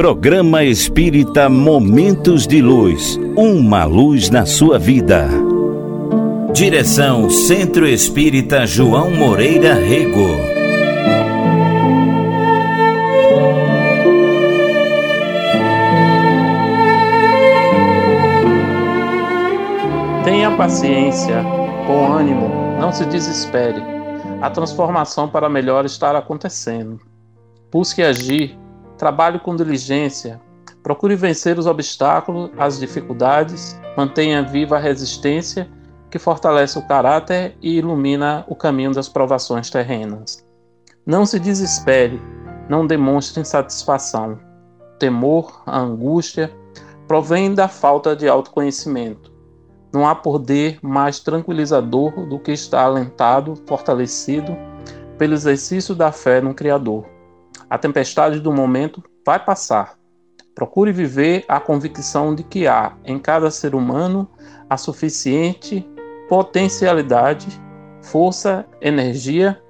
Programa Espírita Momentos de Luz. Uma luz na sua vida. Direção Centro Espírita João Moreira Rego. Tenha paciência, com ânimo, não se desespere. A transformação para melhor está acontecendo. Busque agir Trabalhe com diligência. Procure vencer os obstáculos, as dificuldades. Mantenha viva a resistência que fortalece o caráter e ilumina o caminho das provações terrenas. Não se desespere, não demonstre insatisfação. O temor, a angústia, provém da falta de autoconhecimento. Não há poder mais tranquilizador do que estar alentado, fortalecido pelo exercício da fé no Criador. A tempestade do momento vai passar. Procure viver a convicção de que há em cada ser humano a suficiente potencialidade, força, energia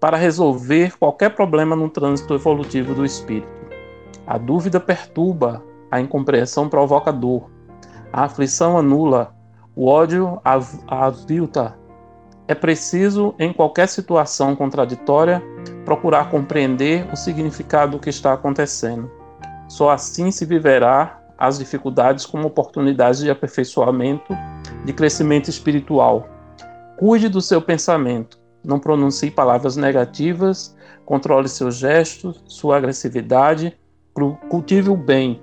para resolver qualquer problema no trânsito evolutivo do espírito. A dúvida perturba, a incompreensão provoca dor, a aflição anula, o ódio avilta, é preciso, em qualquer situação contraditória, procurar compreender o significado do que está acontecendo. Só assim se viverá as dificuldades como oportunidades de aperfeiçoamento, de crescimento espiritual. Cuide do seu pensamento, não pronuncie palavras negativas, controle seus gestos, sua agressividade, cultive o bem,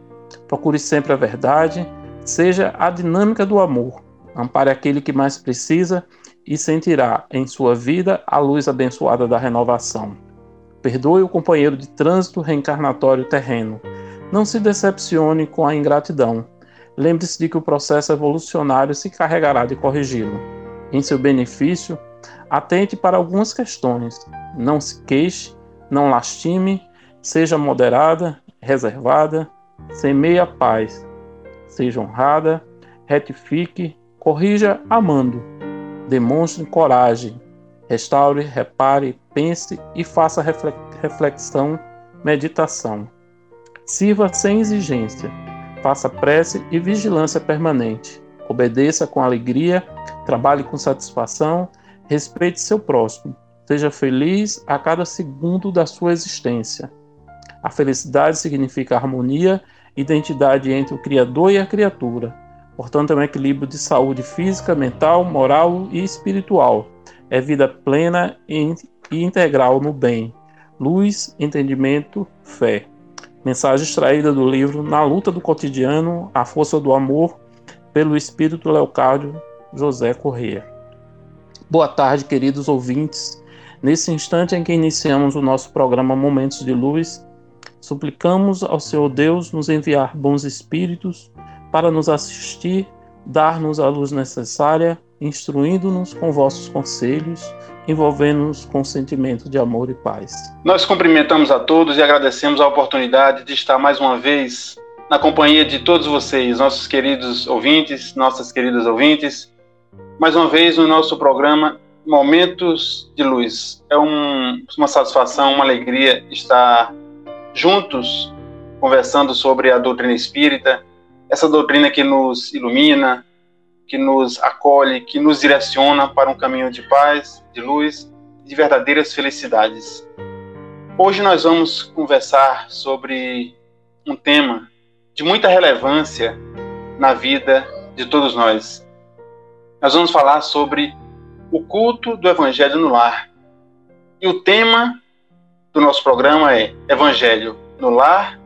procure sempre a verdade, seja a dinâmica do amor, ampare aquele que mais precisa e sentirá em sua vida a luz abençoada da renovação. Perdoe o companheiro de trânsito reencarnatório terreno. Não se decepcione com a ingratidão. Lembre-se de que o processo evolucionário se carregará de corrigi-lo. Em seu benefício, atente para algumas questões. Não se queixe, não lastime, seja moderada, reservada, semeie a paz. Seja honrada, retifique, corrija amando Demonstre coragem. Restaure, repare, pense e faça reflexão, meditação. Sirva sem exigência. Faça prece e vigilância permanente. Obedeça com alegria, trabalhe com satisfação, respeite seu próximo. Seja feliz a cada segundo da sua existência. A felicidade significa harmonia, identidade entre o Criador e a criatura Portanto, é um equilíbrio de saúde física, mental, moral e espiritual. É vida plena e integral no bem. Luz, entendimento, fé. Mensagem extraída do livro Na Luta do Cotidiano, A Força do Amor, pelo Espírito Leocádio José Corrêa. Boa tarde, queridos ouvintes. Nesse instante em que iniciamos o nosso programa Momentos de Luz, suplicamos ao Senhor Deus nos enviar bons espíritos para nos assistir, dar-nos a luz necessária, instruindo-nos com vossos conselhos, envolvendo-nos com sentimento de amor e paz. Nós cumprimentamos a todos e agradecemos a oportunidade de estar mais uma vez na companhia de todos vocês, nossos queridos ouvintes, nossas queridas ouvintes, mais uma vez no nosso programa Momentos de Luz. É um, uma satisfação, uma alegria estar juntos conversando sobre a doutrina espírita, essa doutrina que nos ilumina, que nos acolhe, que nos direciona para um caminho de paz, de luz, de verdadeiras felicidades. Hoje nós vamos conversar sobre um tema de muita relevância na vida de todos nós. Nós vamos falar sobre o culto do Evangelho no lar. E o tema do nosso programa é Evangelho no lar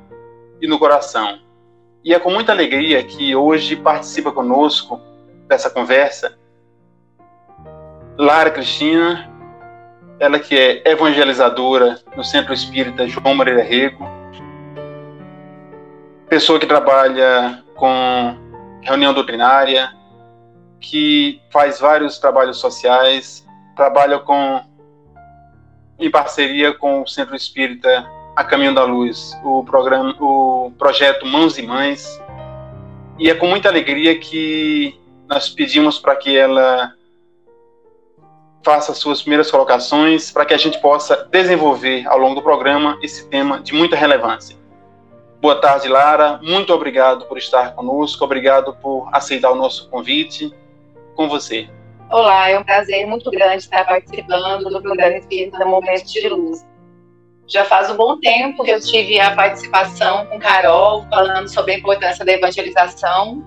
e no coração. E é com muita alegria que hoje participa conosco dessa conversa Lara Cristina, ela que é evangelizadora no Centro Espírita João Moreira Rego, pessoa que trabalha com reunião doutrinária, que faz vários trabalhos sociais, trabalha com em parceria com o Centro Espírita a Caminho da Luz, o programa, o projeto Mãos e Mães. E é com muita alegria que nós pedimos para que ela faça suas primeiras colocações, para que a gente possa desenvolver ao longo do programa esse tema de muita relevância. Boa tarde, Lara. Muito obrigado por estar conosco, obrigado por aceitar o nosso convite. Com você. Olá, é um prazer muito grande estar participando do programa Espírita Momentos de Luz. Já faz um bom tempo que eu tive a participação com Carol, falando sobre a importância da evangelização,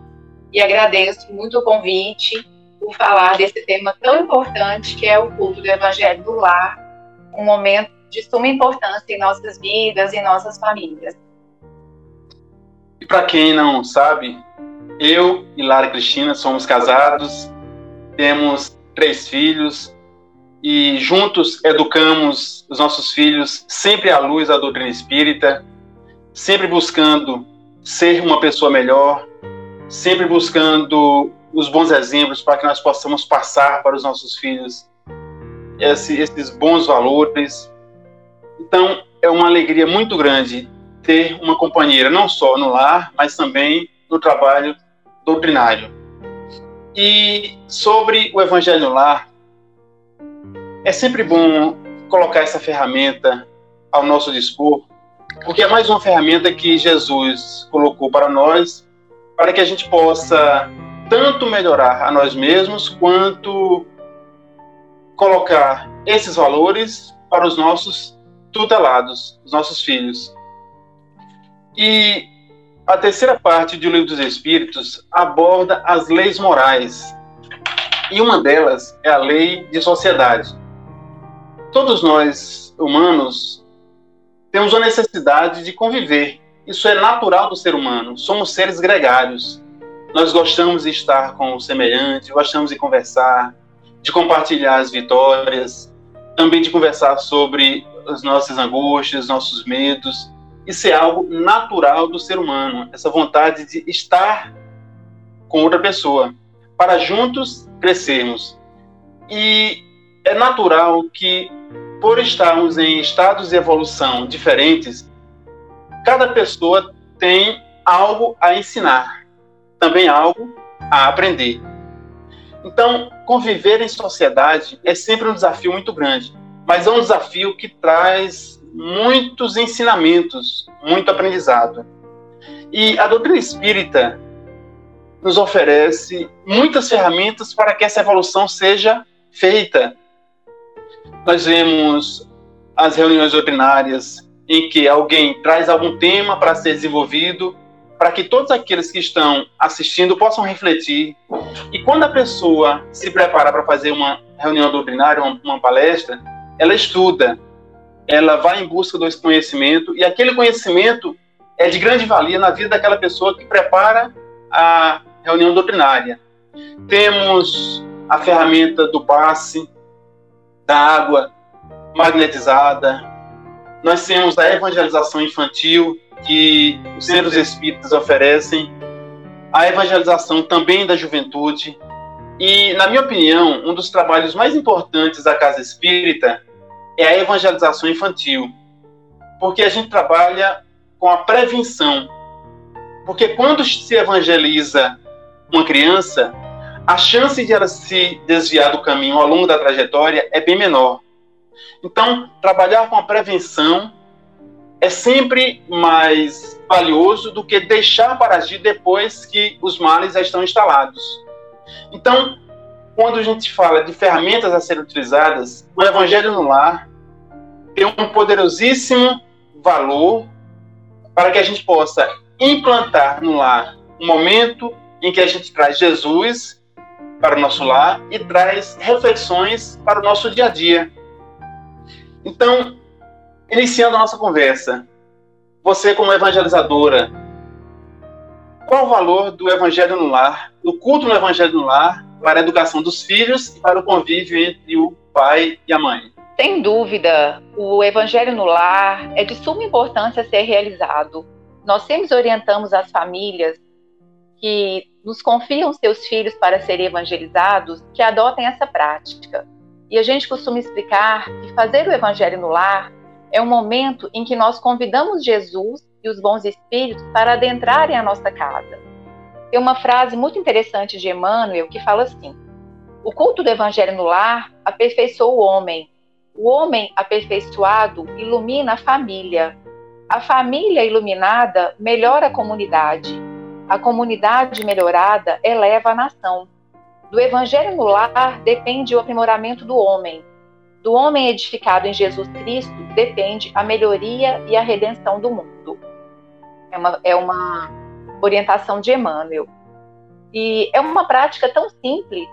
e agradeço muito o convite por falar desse tema tão importante que é o culto do Evangelho do Lar, um momento de suma importância em nossas vidas e nossas famílias. E para quem não sabe, eu e Lara Cristina somos casados, temos três filhos e juntos educamos os nossos filhos sempre à luz da doutrina espírita, sempre buscando ser uma pessoa melhor, sempre buscando os bons exemplos para que nós possamos passar para os nossos filhos esse, esses bons valores. Então, é uma alegria muito grande ter uma companheira, não só no lar, mas também no trabalho doutrinário. E sobre o Evangelho no lar, é sempre bom colocar essa ferramenta ao nosso dispor, porque é mais uma ferramenta que Jesus colocou para nós, para que a gente possa tanto melhorar a nós mesmos, quanto colocar esses valores para os nossos tutelados, os nossos filhos. E a terceira parte do Livro dos Espíritos aborda as leis morais. E uma delas é a lei de sociedade. Todos nós, humanos, temos a necessidade de conviver. Isso é natural do ser humano. Somos seres gregários. Nós gostamos de estar com o semelhante, gostamos de conversar, de compartilhar as vitórias, também de conversar sobre as nossas angústias, nossos medos. Isso é algo natural do ser humano, essa vontade de estar com outra pessoa, para juntos crescermos. E é natural que, por estarmos em estados de evolução diferentes, cada pessoa tem algo a ensinar, também algo a aprender. Então, conviver em sociedade é sempre um desafio muito grande, mas é um desafio que traz muitos ensinamentos, muito aprendizado. E a doutrina espírita nos oferece muitas ferramentas para que essa evolução seja feita. Nós vemos as reuniões doutrinárias em que alguém traz algum tema para ser desenvolvido para que todos aqueles que estão assistindo possam refletir. E quando a pessoa se prepara para fazer uma reunião doutrinária, uma, uma palestra, ela estuda, ela vai em busca do conhecimento e aquele conhecimento é de grande valia na vida daquela pessoa que prepara a reunião doutrinária. Temos a ferramenta do passe, da água magnetizada, nós temos a evangelização infantil, que os centros espíritas oferecem, a evangelização também da juventude. E, na minha opinião, um dos trabalhos mais importantes da Casa Espírita é a evangelização infantil, porque a gente trabalha com a prevenção. Porque quando se evangeliza uma criança, a chance de ela se desviar do caminho ao longo da trajetória é bem menor. Então, trabalhar com a prevenção é sempre mais valioso do que deixar para agir depois que os males já estão instalados. Então, quando a gente fala de ferramentas a serem utilizadas, o Evangelho no Lar tem um poderosíssimo valor para que a gente possa implantar no lar um momento em que a gente traz Jesus para o nosso lar e traz reflexões para o nosso dia a dia. Então, Iniciando a nossa conversa, você como evangelizadora, qual o valor do evangelho no lar, do culto no evangelho no lar, para a educação dos filhos e para o convívio entre o pai e a mãe? Sem dúvida, o evangelho no lar é de suma importância ser realizado. Nós sempre orientamos as famílias que nos confiam seus filhos para serem evangelizados que adotem essa prática. E a gente costuma explicar que fazer o evangelho no lar é um momento em que nós convidamos Jesus e os bons espíritos para adentrarem a nossa casa. Tem uma frase muito interessante de Emmanuel que fala assim: O culto do evangelho no lar aperfeiçoa o homem. O homem aperfeiçoado ilumina a família. a família iluminada melhora a comunidade. A comunidade melhorada eleva a nação. Do evangelho no lar depende o aprimoramento do homem. Do homem edificado em Jesus Cristo depende a melhoria e a redenção do mundo. É uma, é uma orientação de Emmanuel. E é uma prática tão simples.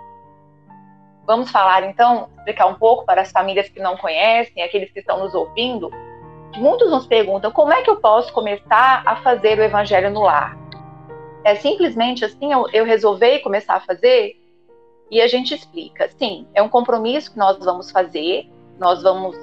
Vamos falar então, explicar um pouco para as famílias que não conhecem, aqueles que estão nos ouvindo. Muitos nos perguntam como é que eu posso começar a fazer o evangelho no lar. É simplesmente assim eu, eu resolvi começar a fazer e a gente explica. Sim, é um compromisso que nós vamos fazer, nós vamos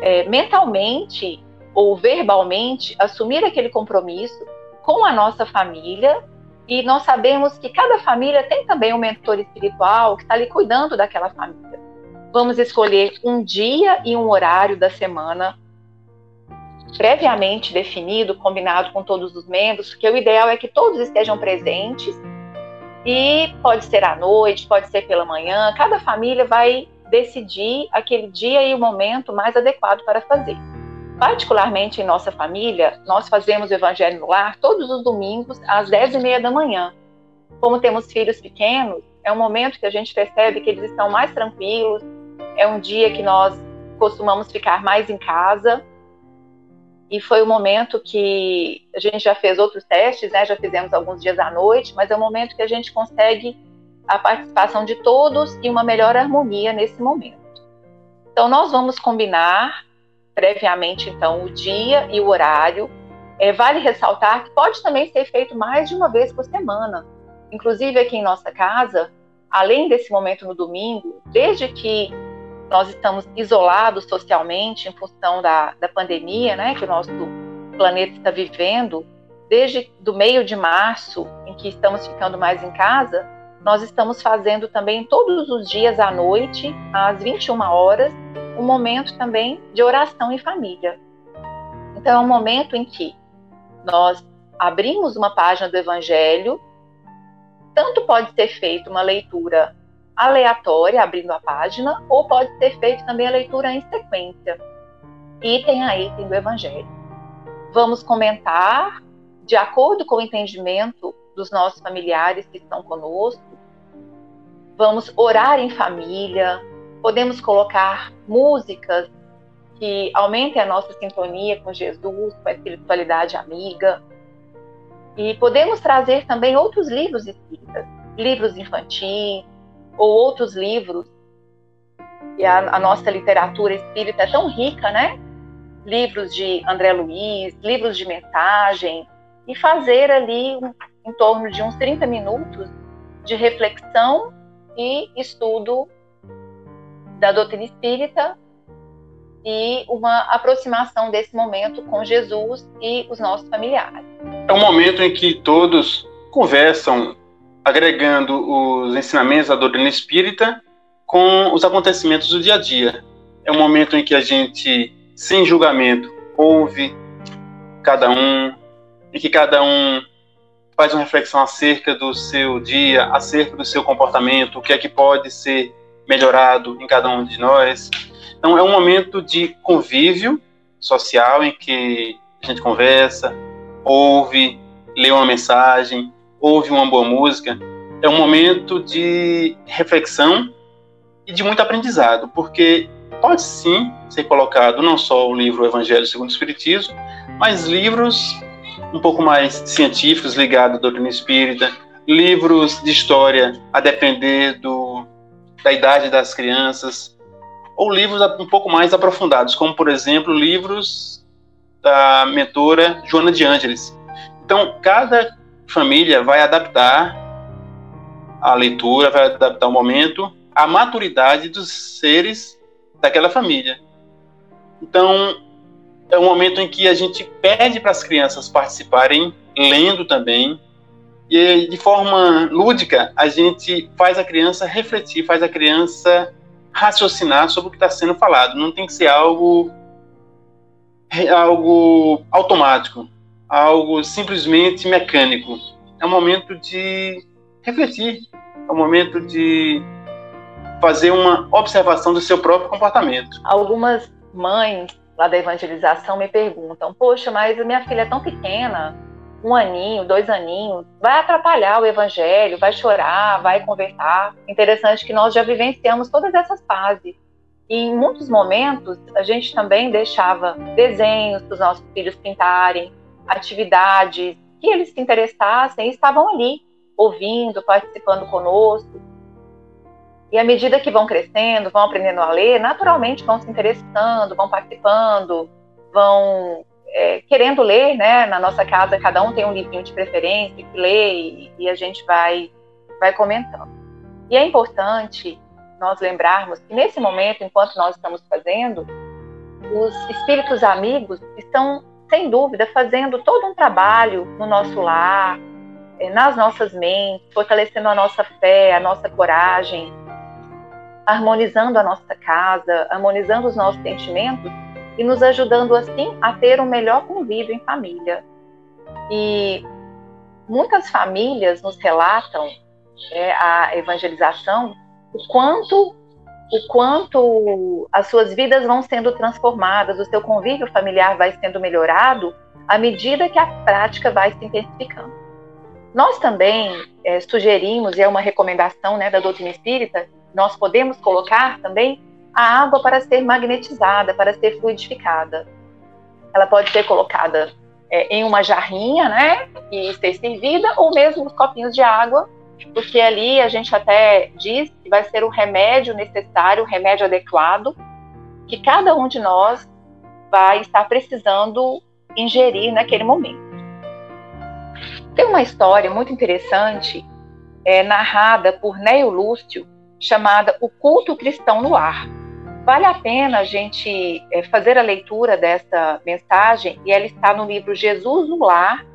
é, mentalmente ou verbalmente assumir aquele compromisso com a nossa família e nós sabemos que cada família tem também um mentor espiritual que está ali cuidando daquela família. Vamos escolher um dia e um horário da semana previamente definido, combinado com todos os membros, porque o ideal é que todos estejam presentes e pode ser à noite, pode ser pela manhã, cada família vai decidir aquele dia e o momento mais adequado para fazer. Particularmente em nossa família, nós fazemos o Evangelho no Lar todos os domingos às 10 e meia da manhã. Como temos filhos pequenos, é um momento que a gente percebe que eles estão mais tranquilos, é um dia que nós costumamos ficar mais em casa e foi o momento que a gente já fez outros testes, né? Já fizemos alguns dias à noite, mas é o momento que a gente consegue a participação de todos e uma melhor harmonia nesse momento. Então nós vamos combinar previamente então o dia e o horário. É, vale ressaltar que pode também ser feito mais de uma vez por semana. Inclusive aqui em nossa casa, além desse momento no domingo, desde que nós estamos isolados socialmente em função da, da pandemia, né, que o nosso planeta está vivendo, desde do meio de março, em que estamos ficando mais em casa, nós estamos fazendo também todos os dias à noite, às 21 horas, um momento também de oração em família. Então, é um momento em que nós abrimos uma página do Evangelho, tanto pode ser feita uma leitura aleatória, abrindo a página, ou pode ser feito também a leitura em sequência, item a item do Evangelho. Vamos comentar de acordo com o entendimento dos nossos familiares que estão conosco. Vamos orar em família, podemos colocar músicas que aumentem a nossa sintonia com Jesus, com a espiritualidade amiga. E podemos trazer também outros livros espíritas, livros infantis, ou outros livros. E a, a nossa literatura espírita é tão rica, né? Livros de André Luiz, livros de mensagem, e fazer ali um, em torno de uns 30 minutos de reflexão e estudo da doutrina espírita e uma aproximação desse momento com Jesus e os nossos familiares. É um momento em que todos conversam agregando os ensinamentos da doutrina espírita com os acontecimentos do dia a dia. É um momento em que a gente, sem julgamento, ouve cada um, em que cada um faz uma reflexão acerca do seu dia, acerca do seu comportamento, o que é que pode ser melhorado em cada um de nós. Então, é um momento de convívio social em que a gente conversa, ouve, lê uma mensagem, ouve uma boa música, é um momento de reflexão e de muito aprendizado, porque pode sim ser colocado não só o livro Evangelho segundo o Espiritismo, mas livros um pouco mais científicos ligados à doutrina espírita, livros de história a depender do, da idade das crianças, ou livros um pouco mais aprofundados, como por exemplo livros da mentora Joana de Ângeles. Então, cada família vai adaptar a leitura, vai adaptar o momento à maturidade dos seres daquela família. Então, é um momento em que a gente pede para as crianças participarem, lendo também, e de forma lúdica, a gente faz a criança refletir, faz a criança raciocinar sobre o que está sendo falado. Não tem que ser algo algo automático algo simplesmente mecânico. É um momento de refletir, é um momento de fazer uma observação do seu próprio comportamento. Algumas mães lá da evangelização me perguntam: Poxa, mas minha filha é tão pequena, um aninho, dois aninhos, vai atrapalhar o evangelho, vai chorar, vai conversar. Interessante que nós já vivenciamos todas essas fases. E em muitos momentos a gente também deixava desenhos para os nossos filhos pintarem, atividades que eles se interessassem estavam ali, ouvindo, participando conosco. E à medida que vão crescendo, vão aprendendo a ler, naturalmente vão se interessando, vão participando, vão é, querendo ler, né? Na nossa casa, cada um tem um livrinho de preferência que lê e, e a gente vai, vai comentando. E é importante nós lembrarmos que nesse momento, enquanto nós estamos fazendo, os espíritos amigos estão, sem dúvida, fazendo todo um trabalho no nosso lar, é, nas nossas mentes, fortalecendo a nossa fé, a nossa coragem, harmonizando a nossa casa, harmonizando os nossos sentimentos e nos ajudando assim a ter um melhor convívio em família. E muitas famílias nos relatam é, a evangelização o quanto o quanto as suas vidas vão sendo transformadas, o seu convívio familiar vai sendo melhorado à medida que a prática vai se intensificando. Nós também é, sugerimos, e é uma recomendação né, da doutrina espírita, nós podemos colocar também a água para ser magnetizada, para ser fluidificada. Ela pode ser colocada é, em uma jarrinha, né, e ser servida, ou mesmo os copinhos de água, porque ali a gente até diz que vai ser o remédio necessário, o remédio adequado, que cada um de nós vai estar precisando ingerir naquele momento. Tem uma história muito interessante, é, narrada por Neio Lúcio, chamada O Culto Cristão no Ar. Vale a pena a gente é, fazer a leitura dessa mensagem e ela está no livro Jesus no Lar,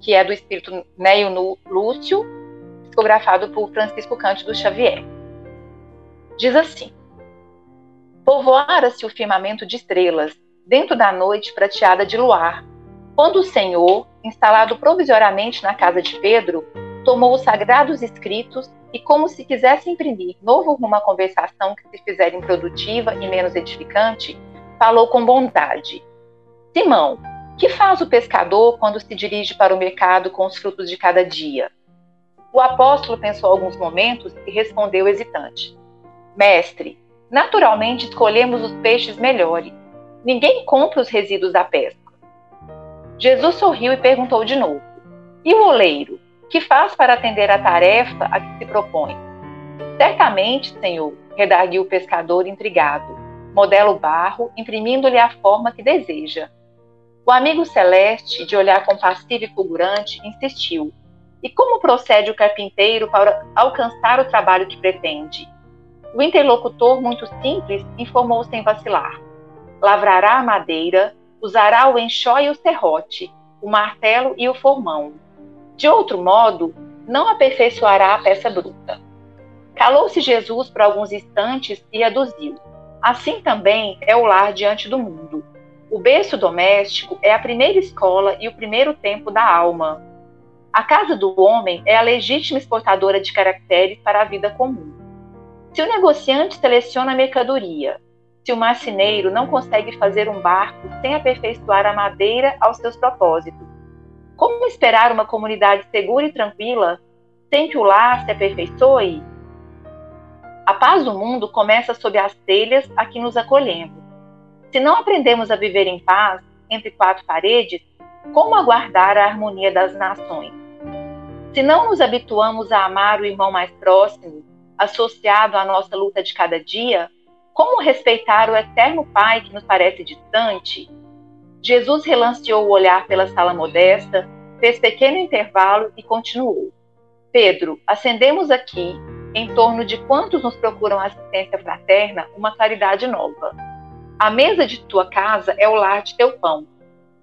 que é do espírito Neio Lúcio, psicografado por Francisco Cândido Xavier. Diz assim: Povoara-se o firmamento de estrelas, dentro da noite prateada de luar, quando o Senhor, instalado provisoriamente na casa de Pedro, tomou os sagrados escritos e, como se quisesse imprimir novo rumo à conversação que se fizera improdutiva e menos edificante, falou com bondade: Simão, que faz o pescador quando se dirige para o mercado com os frutos de cada dia? O apóstolo pensou alguns momentos e respondeu hesitante: Mestre, naturalmente escolhemos os peixes melhores. Ninguém compra os resíduos da pesca. Jesus sorriu e perguntou de novo: E o oleiro? Que faz para atender à tarefa a que se propõe? Certamente, Senhor, redarguiu o pescador intrigado. Modela o barro, imprimindo-lhe a forma que deseja. O amigo celeste, de olhar compassivo e fulgurante, insistiu: E como procede o carpinteiro para alcançar o trabalho que pretende? O interlocutor, muito simples, informou sem vacilar: Lavrará a madeira, usará o enxó e o serrote, o martelo e o formão de outro modo, não aperfeiçoará a peça bruta. Calou-se Jesus por alguns instantes e aduziu. Assim também é o lar diante do mundo. O berço doméstico é a primeira escola e o primeiro tempo da alma. A casa do homem é a legítima exportadora de caracteres para a vida comum. Se o negociante seleciona a mercadoria, se o marceneiro não consegue fazer um barco sem aperfeiçoar a madeira aos seus propósitos, como esperar uma comunidade segura e tranquila sem que o lar se aperfeiçoe? A paz do mundo começa sob as telhas a que nos acolhemos. Se não aprendemos a viver em paz entre quatro paredes, como aguardar a harmonia das nações? Se não nos habituamos a amar o irmão mais próximo, associado à nossa luta de cada dia, como respeitar o eterno Pai que nos parece distante Jesus relanceou o olhar pela sala modesta, fez pequeno intervalo e continuou. Pedro, acendemos aqui, em torno de quantos nos procuram assistência fraterna, uma claridade nova. A mesa de tua casa é o lar de teu pão.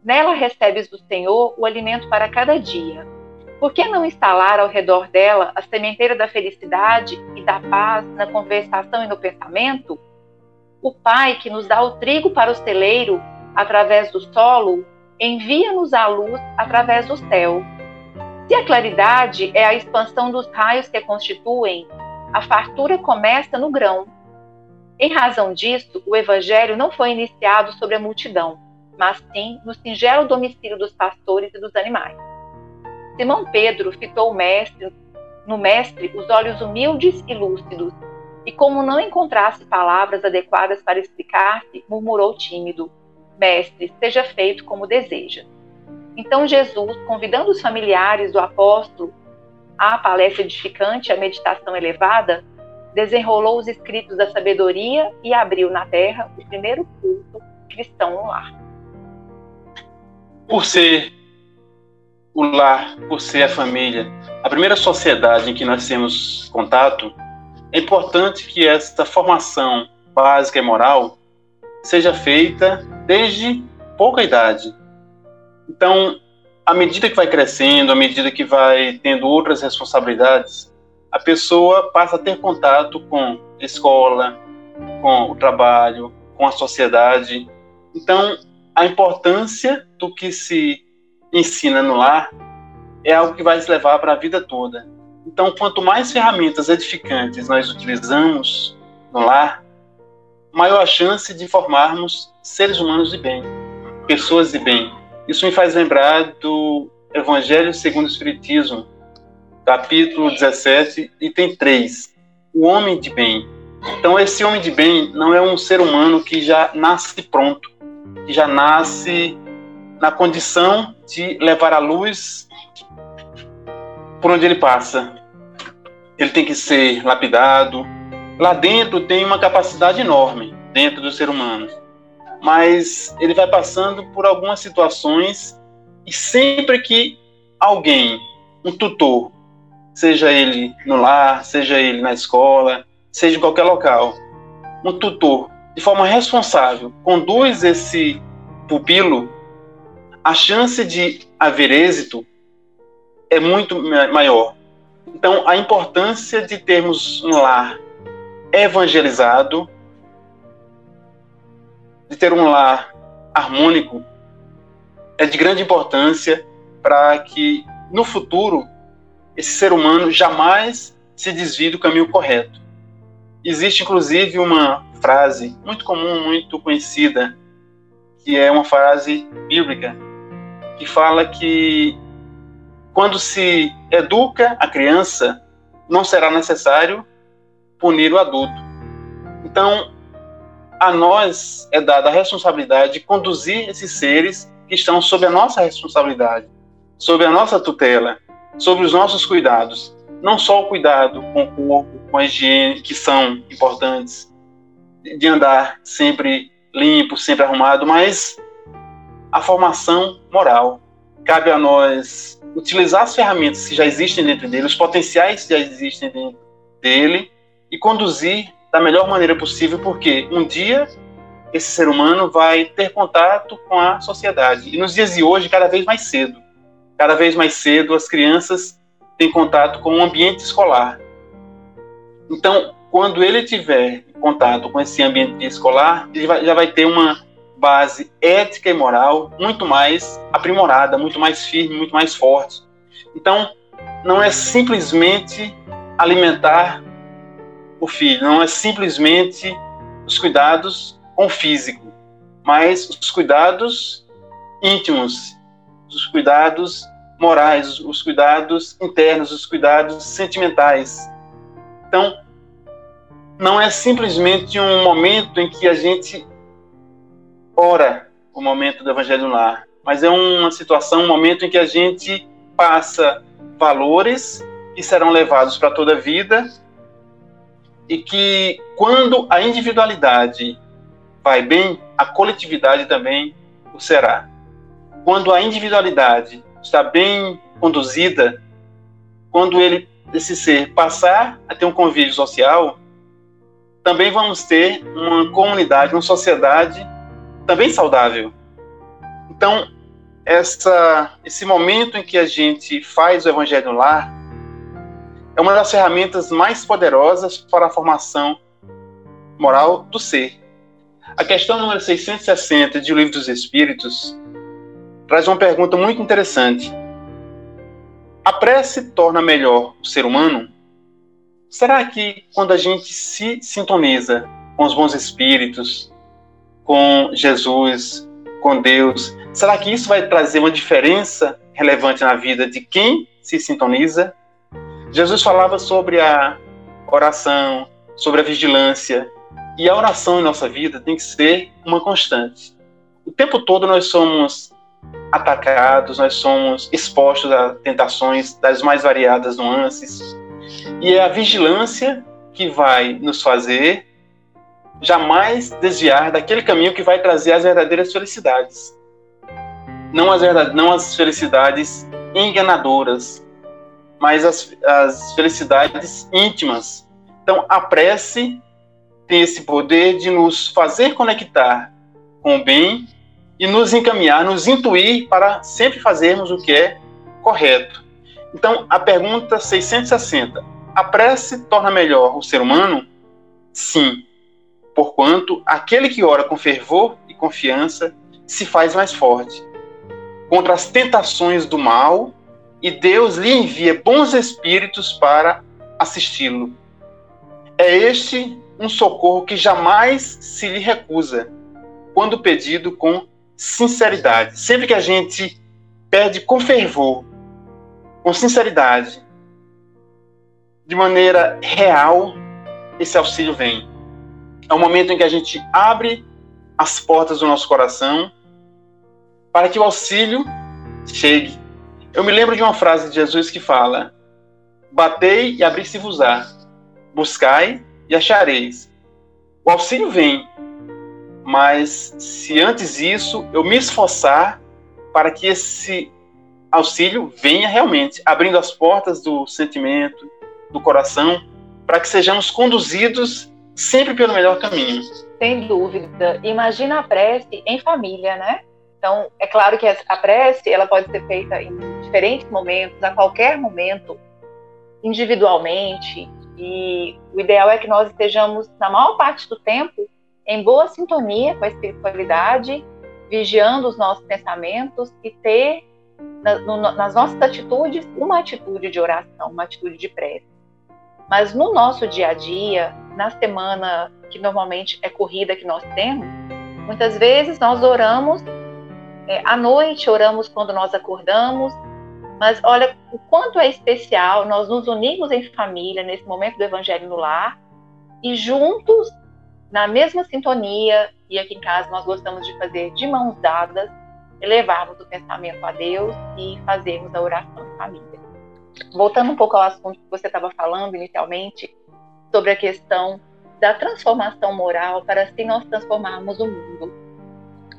Nela recebes do Senhor o alimento para cada dia. Por que não instalar ao redor dela a sementeira da felicidade e da paz na conversação e no pensamento? O Pai que nos dá o trigo para o celeiro através do solo, envia-nos a luz através do céu. Se a claridade é a expansão dos raios que a constituem, a fartura começa no grão. Em razão disso, o evangelho não foi iniciado sobre a multidão, mas sim no singelo domicílio dos pastores e dos animais. Simão Pedro fitou mestre, no mestre os olhos humildes e lúcidos, e como não encontrasse palavras adequadas para explicar-se, murmurou tímido: Mestre, seja feito como deseja. Então Jesus, convidando os familiares do apóstolo à palestra edificante, à meditação elevada, desenrolou os escritos da sabedoria e abriu na terra o primeiro culto cristão no lar. Por ser o lar, por ser a família, a primeira sociedade em que nós temos contato, é importante que esta formação básica e moral seja feita desde pouca idade. Então, à medida que vai crescendo, à medida que vai tendo outras responsabilidades, a pessoa passa a ter contato com a escola, com o trabalho, com a sociedade. Então, a importância do que se ensina no lar é algo que vai se levar para a vida toda. Então, quanto mais ferramentas edificantes nós utilizamos no lar, maior a chance de formarmos seres humanos de bem, pessoas de bem. Isso me faz lembrar do Evangelho segundo o Espiritismo, capítulo 17, item 3. O homem de bem. Então, esse homem de bem não é um ser humano que já nasce pronto, que já nasce na condição de levar a luz por onde ele passa. Ele tem que ser lapidado. Lá dentro tem uma capacidade enorme, dentro do ser humano. Mas ele vai passando por algumas situações e sempre que alguém, um tutor, seja ele no lar, seja ele na escola, seja em qualquer local, um tutor, de forma responsável, conduz esse pupilo, a chance de haver êxito é muito maior. Então, a importância de termos um lar evangelizado, de ter um lar harmônico, é de grande importância para que no futuro esse ser humano jamais se desvie do caminho correto. Existe inclusive uma frase muito comum, muito conhecida, que é uma frase bíblica, que fala que quando se educa a criança, não será necessário punir o adulto. Então, a nós é dada a responsabilidade de conduzir esses seres que estão sob a nossa responsabilidade, sob a nossa tutela, sobre os nossos cuidados. Não só o cuidado com o corpo, com a higiene, que são importantes, de andar sempre limpo, sempre arrumado, mas a formação moral. Cabe a nós utilizar as ferramentas que já existem dentro dele, os potenciais que já existem dentro dele e conduzir da melhor maneira possível, porque um dia esse ser humano vai ter contato com a sociedade. E nos dias de hoje, cada vez mais cedo. Cada vez mais cedo, as crianças têm contato com o ambiente escolar. Então, quando ele tiver contato com esse ambiente escolar, ele vai, já vai ter uma base ética e moral muito mais aprimorada, muito mais firme, muito mais forte. Então, não é simplesmente alimentar o filho, não é simplesmente os cuidados com o físico, mas os cuidados íntimos, os cuidados morais, os cuidados internos, os cuidados sentimentais. Então, não é simplesmente um momento em que a gente ora o momento do Evangelho Lar, mas é uma situação, um momento em que a gente passa valores que serão levados para toda a vida e que quando a individualidade vai bem, a coletividade também o será. Quando a individualidade está bem conduzida, quando ele esse ser passar a ter um convívio social, também vamos ter uma comunidade, uma sociedade também saudável. Então, essa, esse momento em que a gente faz o Evangelho lar é uma das ferramentas mais poderosas para a formação moral do ser. A questão número 660 de O Livro dos Espíritos traz uma pergunta muito interessante. A prece torna melhor o ser humano? Será que quando a gente se sintoniza com os bons espíritos, com Jesus, com Deus? Será que isso vai trazer uma diferença relevante na vida de quem se sintoniza? Jesus falava sobre a oração, sobre a vigilância, e a oração em nossa vida tem que ser uma constante. O tempo todo nós somos atacados, nós somos expostos a tentações das mais variadas nuances. E é a vigilância que vai nos fazer jamais desviar daquele caminho que vai trazer as verdadeiras felicidades. Não as, não as felicidades enganadoras, mas as, as felicidades íntimas. Então, a prece tem esse poder de nos fazer conectar com o bem e nos encaminhar, nos intuir para sempre fazermos o que é correto. Então, a pergunta 660: a prece torna melhor o ser humano? Sim, porquanto aquele que ora com fervor e confiança se faz mais forte contra as tentações do mal e Deus lhe envia bons espíritos para assisti-lo. É este um socorro que jamais se lhe recusa, quando pedido com sinceridade. Sempre que a gente pede com fervor, com sinceridade, de maneira real, esse auxílio vem. É o momento em que a gente abre as portas do nosso coração para que o auxílio chegue. Eu me lembro de uma frase de Jesus que fala: Batei e abri-se-vos-á, buscai e achareis. O auxílio vem, mas se antes disso eu me esforçar para que esse auxílio venha realmente, abrindo as portas do sentimento, do coração, para que sejamos conduzidos sempre pelo melhor caminho. Sem dúvida. Imagina a prece em família, né? Então, é claro que a prece ela pode ser feita em diferentes momentos, a qualquer momento, individualmente, e o ideal é que nós estejamos, na maior parte do tempo, em boa sintonia com a espiritualidade, vigiando os nossos pensamentos e ter nas nossas atitudes uma atitude de oração, uma atitude de prece. Mas no nosso dia a dia, na semana que normalmente é corrida que nós temos, muitas vezes nós oramos é, à noite, oramos quando nós acordamos, mas olha o quanto é especial nós nos unirmos em família nesse momento do Evangelho no lar e juntos, na mesma sintonia, e aqui em casa nós gostamos de fazer de mãos dadas, elevarmos o pensamento a Deus e fazermos a oração em família. Voltando um pouco ao assunto que você estava falando inicialmente, sobre a questão da transformação moral para assim nós transformarmos o mundo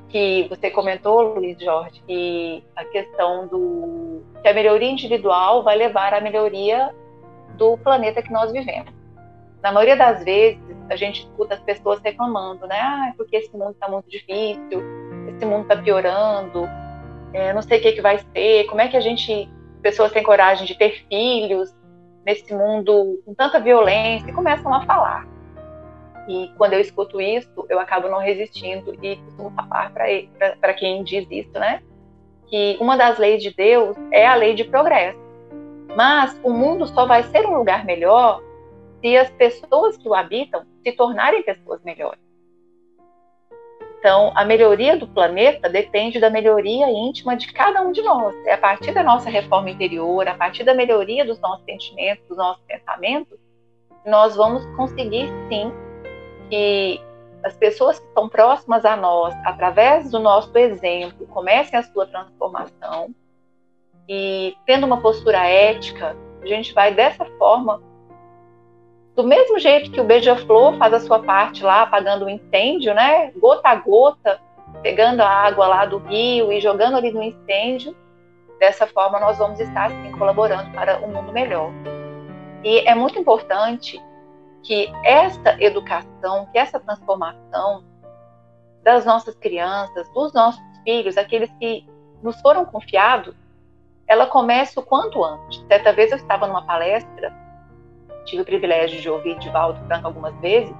que você comentou, Luiz Jorge, que a questão do que a melhoria individual vai levar à melhoria do planeta que nós vivemos. Na maioria das vezes, a gente escuta as pessoas reclamando, né? Ah, porque esse mundo está muito difícil, esse mundo está piorando, é, não sei o que, que vai ser, como é que a gente, pessoas têm coragem de ter filhos nesse mundo com tanta violência, e começam a falar. E quando eu escuto isso, eu acabo não resistindo e costumo falar para quem diz isso, né? Que uma das leis de Deus é a lei de progresso. Mas o mundo só vai ser um lugar melhor se as pessoas que o habitam se tornarem pessoas melhores. Então, a melhoria do planeta depende da melhoria íntima de cada um de nós. É a partir da nossa reforma interior, a partir da melhoria dos nossos sentimentos, dos nossos pensamentos, nós vamos conseguir sim que as pessoas que estão próximas a nós, através do nosso exemplo, comecem a sua transformação e tendo uma postura ética, a gente vai dessa forma, do mesmo jeito que o beija-flor faz a sua parte lá, apagando o incêndio, né? Gota a gota, pegando a água lá do rio e jogando ali no incêndio. Dessa forma, nós vamos estar assim, colaborando para um mundo melhor. E é muito importante que essa educação, que essa transformação das nossas crianças, dos nossos filhos, aqueles que nos foram confiados, ela começa o quanto antes. Certa vez eu estava numa palestra, tive o privilégio de ouvir Divaldo Franco algumas vezes,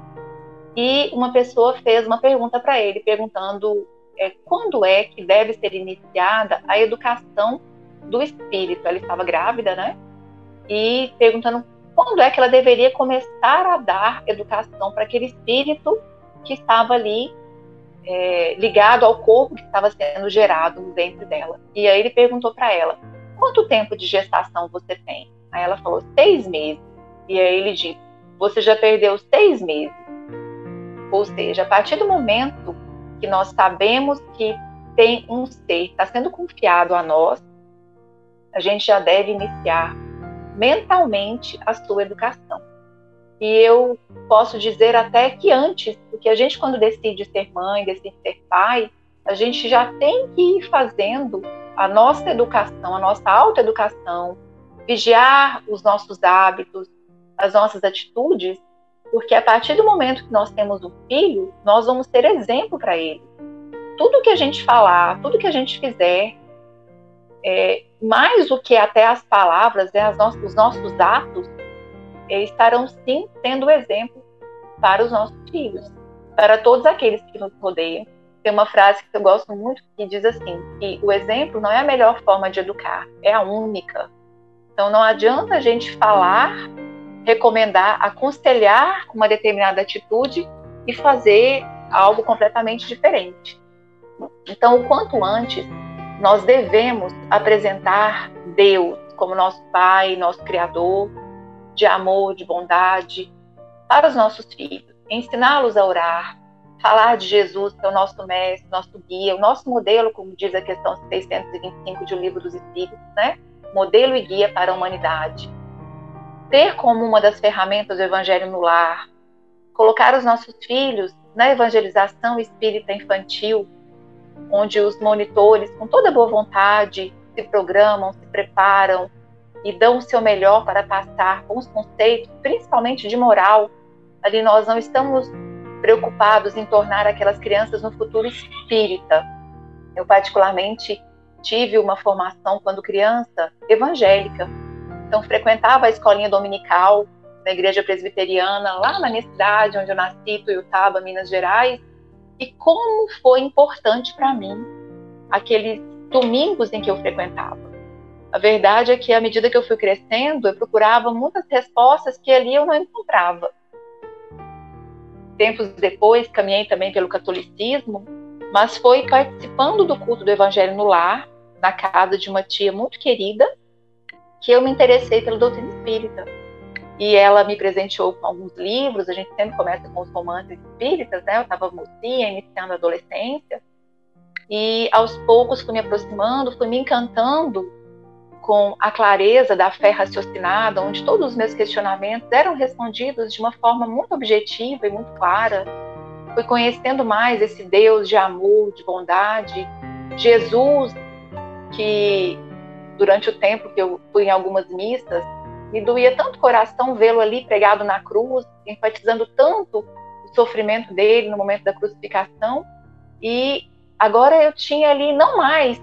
e uma pessoa fez uma pergunta para ele, perguntando é, quando é que deve ser iniciada a educação do espírito. Ela estava grávida, né? E perguntando quando é que ela deveria começar a dar educação para aquele espírito que estava ali é, ligado ao corpo que estava sendo gerado no ventre dela. E aí ele perguntou para ela: quanto tempo de gestação você tem? Aí ela falou: seis meses. E aí ele disse: você já perdeu seis meses. Ou seja, a partir do momento que nós sabemos que tem um ser, está sendo confiado a nós, a gente já deve iniciar mentalmente a sua educação. E eu posso dizer até que antes, porque a gente, quando decide ser mãe, decide ser pai, a gente já tem que ir fazendo a nossa educação, a nossa autoeducação, vigiar os nossos hábitos, as nossas atitudes, porque a partir do momento que nós temos um filho, nós vamos ser exemplo para ele. Tudo que a gente falar, tudo que a gente fizer, é, mais do que até as palavras, é, as os nossos atos, estarão sim sendo exemplo para os nossos filhos, para todos aqueles que nos rodeiam. Tem uma frase que eu gosto muito que diz assim: que o exemplo não é a melhor forma de educar, é a única. Então não adianta a gente falar, recomendar, aconselhar uma determinada atitude e fazer algo completamente diferente. Então, o quanto antes nós devemos apresentar Deus como nosso Pai, nosso Criador, de amor, de bondade para os nossos filhos, ensiná-los a orar, falar de Jesus, que é o nosso mestre, nosso guia, o nosso modelo, como diz a questão 625 de O Livro dos Espíritos, né? Modelo e guia para a humanidade. Ter como uma das ferramentas o Evangelho no lar, colocar os nossos filhos na evangelização espírita infantil, onde os monitores, com toda boa vontade, se programam, se preparam, e dão o seu melhor para passar bons conceitos, principalmente de moral. Ali nós não estamos preocupados em tornar aquelas crianças no futuro espírita. Eu, particularmente, tive uma formação, quando criança, evangélica. Então, frequentava a escolinha dominical da igreja presbiteriana, lá na minha cidade, onde eu nasci, Tuiutaba, Minas Gerais. E como foi importante para mim aqueles domingos em que eu frequentava. A verdade é que, à medida que eu fui crescendo, eu procurava muitas respostas que ali eu não encontrava. Tempos depois, caminhei também pelo catolicismo, mas foi participando do culto do Evangelho no lar, na casa de uma tia muito querida, que eu me interessei pela doutrina espírita. E ela me presenteou com alguns livros, a gente sempre começa com os romances espíritas, né? Eu estava mocinha, iniciando a adolescência. E aos poucos fui me aproximando, fui me encantando com a clareza da fé raciocinada, onde todos os meus questionamentos eram respondidos de uma forma muito objetiva e muito clara. Fui conhecendo mais esse Deus de amor, de bondade, Jesus, que durante o tempo que eu fui em algumas missas, me doía tanto o coração vê-lo ali pregado na cruz, enfatizando tanto o sofrimento dele no momento da crucificação. E agora eu tinha ali não mais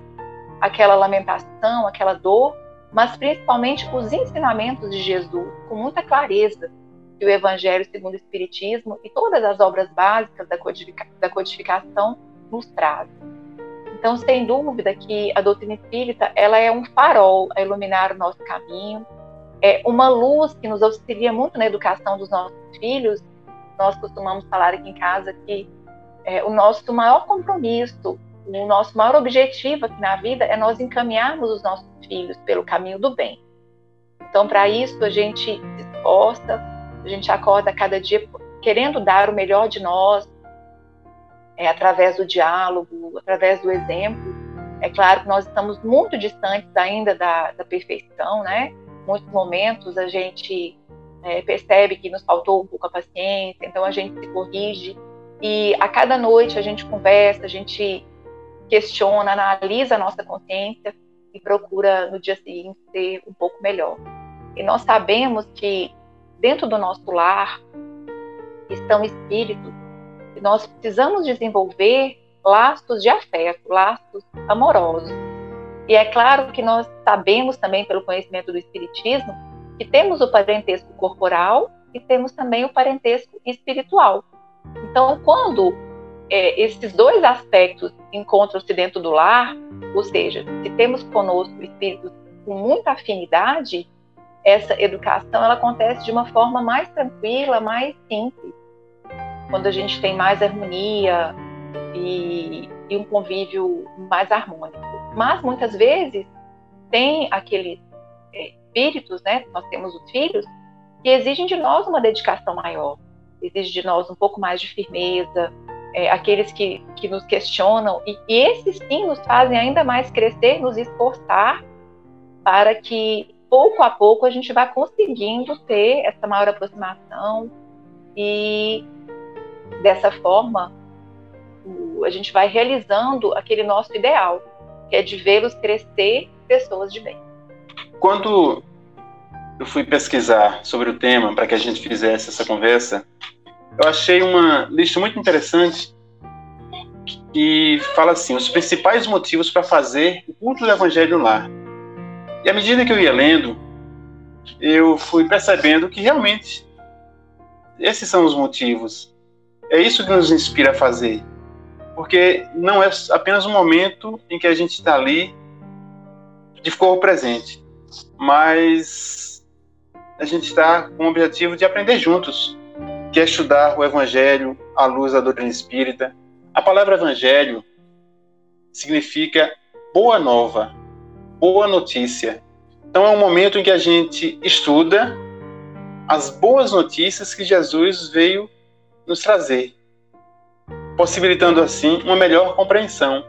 aquela lamentação, aquela dor, mas principalmente os ensinamentos de Jesus, com muita clareza, que o Evangelho segundo o Espiritismo e todas as obras básicas da, codifica da codificação nos trazem. Então, sem dúvida que a doutrina espírita ela é um farol a iluminar o nosso caminho, é uma luz que nos auxilia muito na educação dos nossos filhos. Nós costumamos falar aqui em casa que é, o nosso maior compromisso o nosso maior objetivo aqui na vida é nós encaminharmos os nossos filhos pelo caminho do bem. Então, para isso, a gente se esforça, a gente acorda cada dia querendo dar o melhor de nós, é, através do diálogo, através do exemplo. É claro que nós estamos muito distantes ainda da, da perfeição, né? Muitos momentos a gente é, percebe que nos faltou um pouco a paciência, então a gente se corrige. E a cada noite a gente conversa, a gente questiona, analisa a nossa consciência e procura no dia seguinte ser um pouco melhor. E nós sabemos que dentro do nosso lar estão espíritos nós precisamos desenvolver laços de afeto, laços amorosos. E é claro que nós sabemos também pelo conhecimento do espiritismo que temos o parentesco corporal e temos também o parentesco espiritual. Então, quando é, esses dois aspectos encontram-se dentro do lar, ou seja, se temos conosco espíritos com muita afinidade, essa educação ela acontece de uma forma mais tranquila, mais simples. Quando a gente tem mais harmonia e, e um convívio mais harmônico. Mas muitas vezes tem aqueles é, espíritos, né? Nós temos os filhos que exigem de nós uma dedicação maior, exigem de nós um pouco mais de firmeza, é, aqueles que, que nos questionam, e, e esses sim nos fazem ainda mais crescer, nos esforçar para que pouco a pouco a gente vá conseguindo ter essa maior aproximação e dessa forma a gente vai realizando aquele nosso ideal, que é de vê-los crescer pessoas de bem. Quando eu fui pesquisar sobre o tema para que a gente fizesse essa conversa, eu achei uma lista muito interessante que fala assim: os principais motivos para fazer o culto do Evangelho lar. E à medida que eu ia lendo, eu fui percebendo que realmente esses são os motivos. É isso que nos inspira a fazer. Porque não é apenas um momento em que a gente está ali de corpo presente, mas a gente está com o objetivo de aprender juntos, que é estudar o Evangelho à luz da doutrina espírita. A palavra Evangelho significa boa nova, boa notícia. Então é um momento em que a gente estuda as boas notícias que Jesus veio nos trazer, possibilitando assim uma melhor compreensão.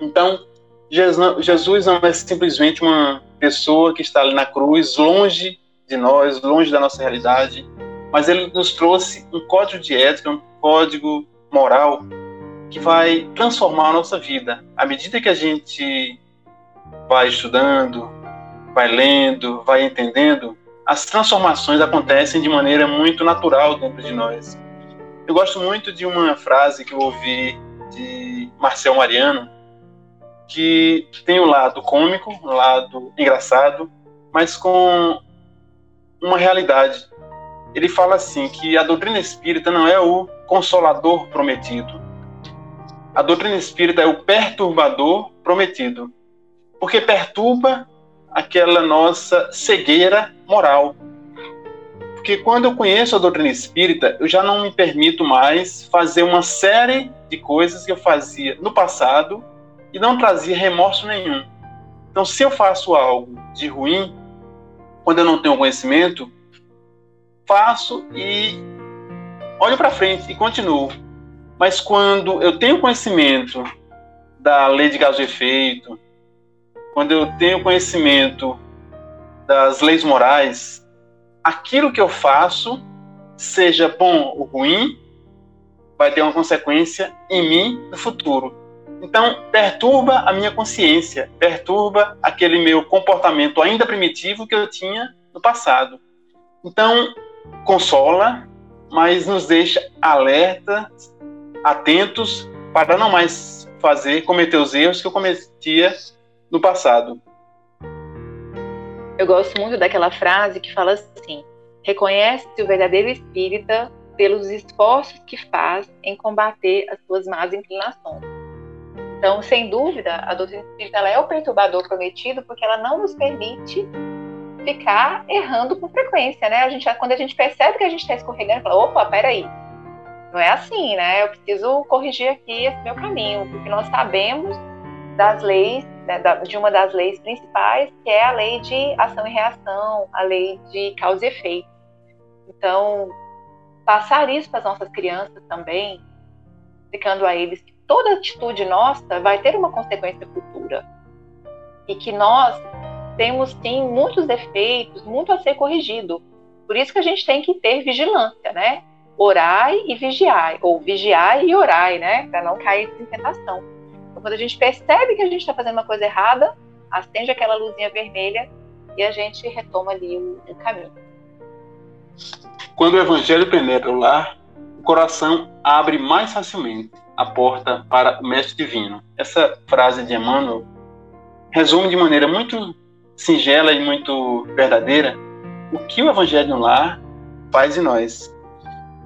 Então, Jesus não é simplesmente uma pessoa que está ali na cruz, longe de nós, longe da nossa realidade, mas ele nos trouxe um código de ética, um código moral que vai transformar a nossa vida. À medida que a gente vai estudando, vai lendo, vai entendendo, as transformações acontecem de maneira muito natural dentro de nós. Eu gosto muito de uma frase que eu ouvi de Marcel Mariano, que tem um lado cômico, um lado engraçado, mas com uma realidade. Ele fala assim que a doutrina espírita não é o consolador prometido. A doutrina espírita é o perturbador prometido, porque perturba aquela nossa cegueira moral. Porque quando eu conheço a doutrina espírita, eu já não me permito mais fazer uma série de coisas que eu fazia no passado e não trazia remorso nenhum. Então, se eu faço algo de ruim, quando eu não tenho conhecimento, faço e olho para frente e continuo. Mas quando eu tenho conhecimento da lei de causa e efeito, quando eu tenho conhecimento das leis morais, aquilo que eu faço, seja bom ou ruim, vai ter uma consequência em mim no futuro. Então, perturba a minha consciência, perturba aquele meu comportamento ainda primitivo que eu tinha no passado. Então, consola, mas nos deixa alerta, atentos para não mais fazer, cometer os erros que eu cometia no passado. Eu gosto muito daquela frase que fala assim: reconhece o verdadeiro espírita pelos esforços que faz em combater as suas más inclinações. Então, sem dúvida, a doutrina espírita é o perturbador prometido porque ela não nos permite ficar errando com frequência, né? A gente, quando a gente percebe que a gente está escorregando, fala, opa, peraí, não é assim, né? Eu preciso corrigir aqui esse meu caminho, porque nós sabemos das leis, né, de uma das leis principais, que é a lei de ação e reação, a lei de causa e efeito. Então, passar isso para as nossas crianças também, explicando a eles que toda atitude nossa vai ter uma consequência futura. E que nós temos, sim, muitos defeitos, muito a ser corrigido. Por isso que a gente tem que ter vigilância, né? Orai e vigiai, ou vigiai e orai, né? Para não cair em tentação. Então, quando a gente percebe que a gente está fazendo uma coisa errada, acende aquela luzinha vermelha e a gente retoma ali o, o caminho. Quando o evangelho penetra o lar, o coração abre mais facilmente a porta para o Mestre Divino. Essa frase de Emmanuel resume de maneira muito singela e muito verdadeira o que o Evangelho no Lar faz em nós.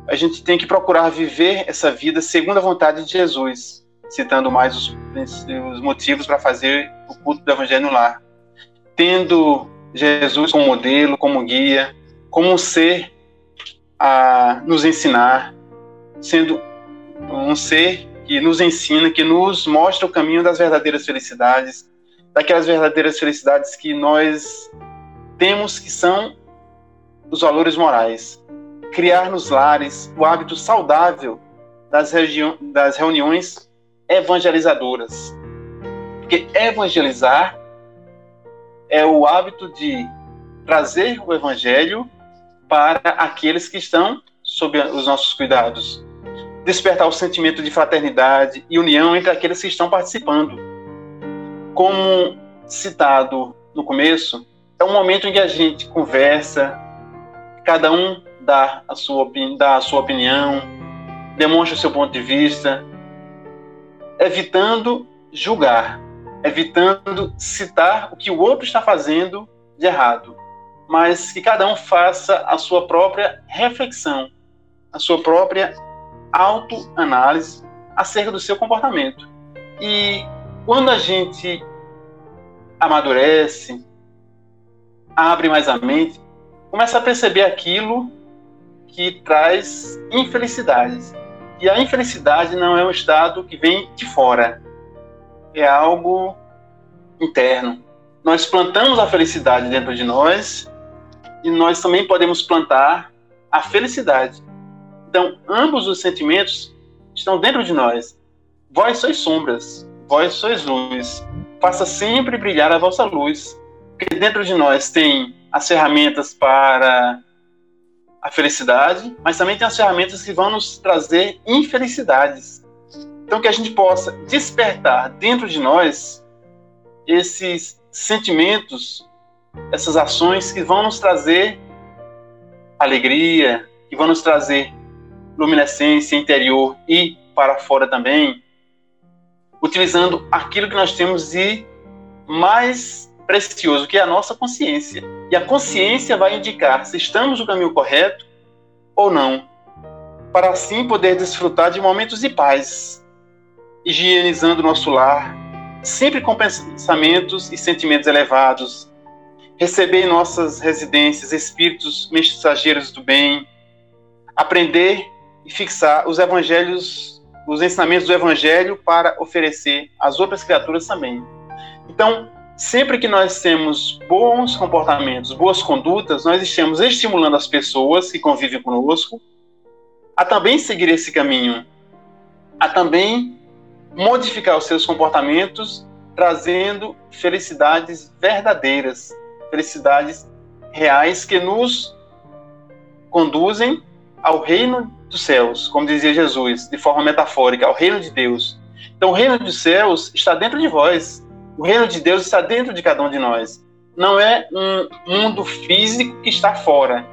A gente tem que procurar viver essa vida segundo a vontade de Jesus, citando mais os, os motivos para fazer o culto do Evangelho no Lar. Tendo Jesus como modelo, como guia, como um ser a nos ensinar, sendo um ser que nos ensina, que nos mostra o caminho das verdadeiras felicidades, daquelas verdadeiras felicidades que nós temos que são os valores morais. Criar nos lares o hábito saudável das, das reuniões evangelizadoras. Porque evangelizar é o hábito de trazer o evangelho para aqueles que estão sob os nossos cuidados. Despertar o sentimento de fraternidade e união entre aqueles que estão participando. Como citado no começo, é um momento em que a gente conversa, cada um dá a sua, dá a sua opinião, demonstra o seu ponto de vista, evitando julgar, evitando citar o que o outro está fazendo de errado, mas que cada um faça a sua própria reflexão, a sua própria autoanálise acerca do seu comportamento. E quando a gente amadurece, abre mais a mente, começa a perceber aquilo que traz infelicidades. E a infelicidade não é um estado que vem de fora, é algo interno. Nós plantamos a felicidade dentro de nós e nós também podemos plantar a felicidade. Então, ambos os sentimentos estão dentro de nós. Vós sois sombras, vós sois luz. Faça sempre brilhar a vossa luz, porque dentro de nós tem as ferramentas para a felicidade, mas também tem as ferramentas que vão nos trazer infelicidades. Então, que a gente possa despertar dentro de nós esses sentimentos, essas ações que vão nos trazer alegria, que vão nos trazer luminescência interior e para fora também, utilizando aquilo que nós temos de mais precioso, que é a nossa consciência. E a consciência vai indicar se estamos no caminho correto ou não, para assim poder desfrutar de momentos de paz, higienizando nosso lar, sempre com pensamentos e sentimentos elevados, receber em nossas residências espíritos mensageiros do bem, aprender e fixar os evangelhos, os ensinamentos do evangelho para oferecer às outras criaturas também. Então, sempre que nós temos bons comportamentos, boas condutas, nós estamos estimulando as pessoas que convivem conosco a também seguir esse caminho, a também modificar os seus comportamentos, trazendo felicidades verdadeiras, felicidades reais que nos conduzem ao reino dos céus, como dizia Jesus, de forma metafórica, ao reino de Deus. Então, o reino dos céus está dentro de vós. O reino de Deus está dentro de cada um de nós. Não é um mundo físico que está fora,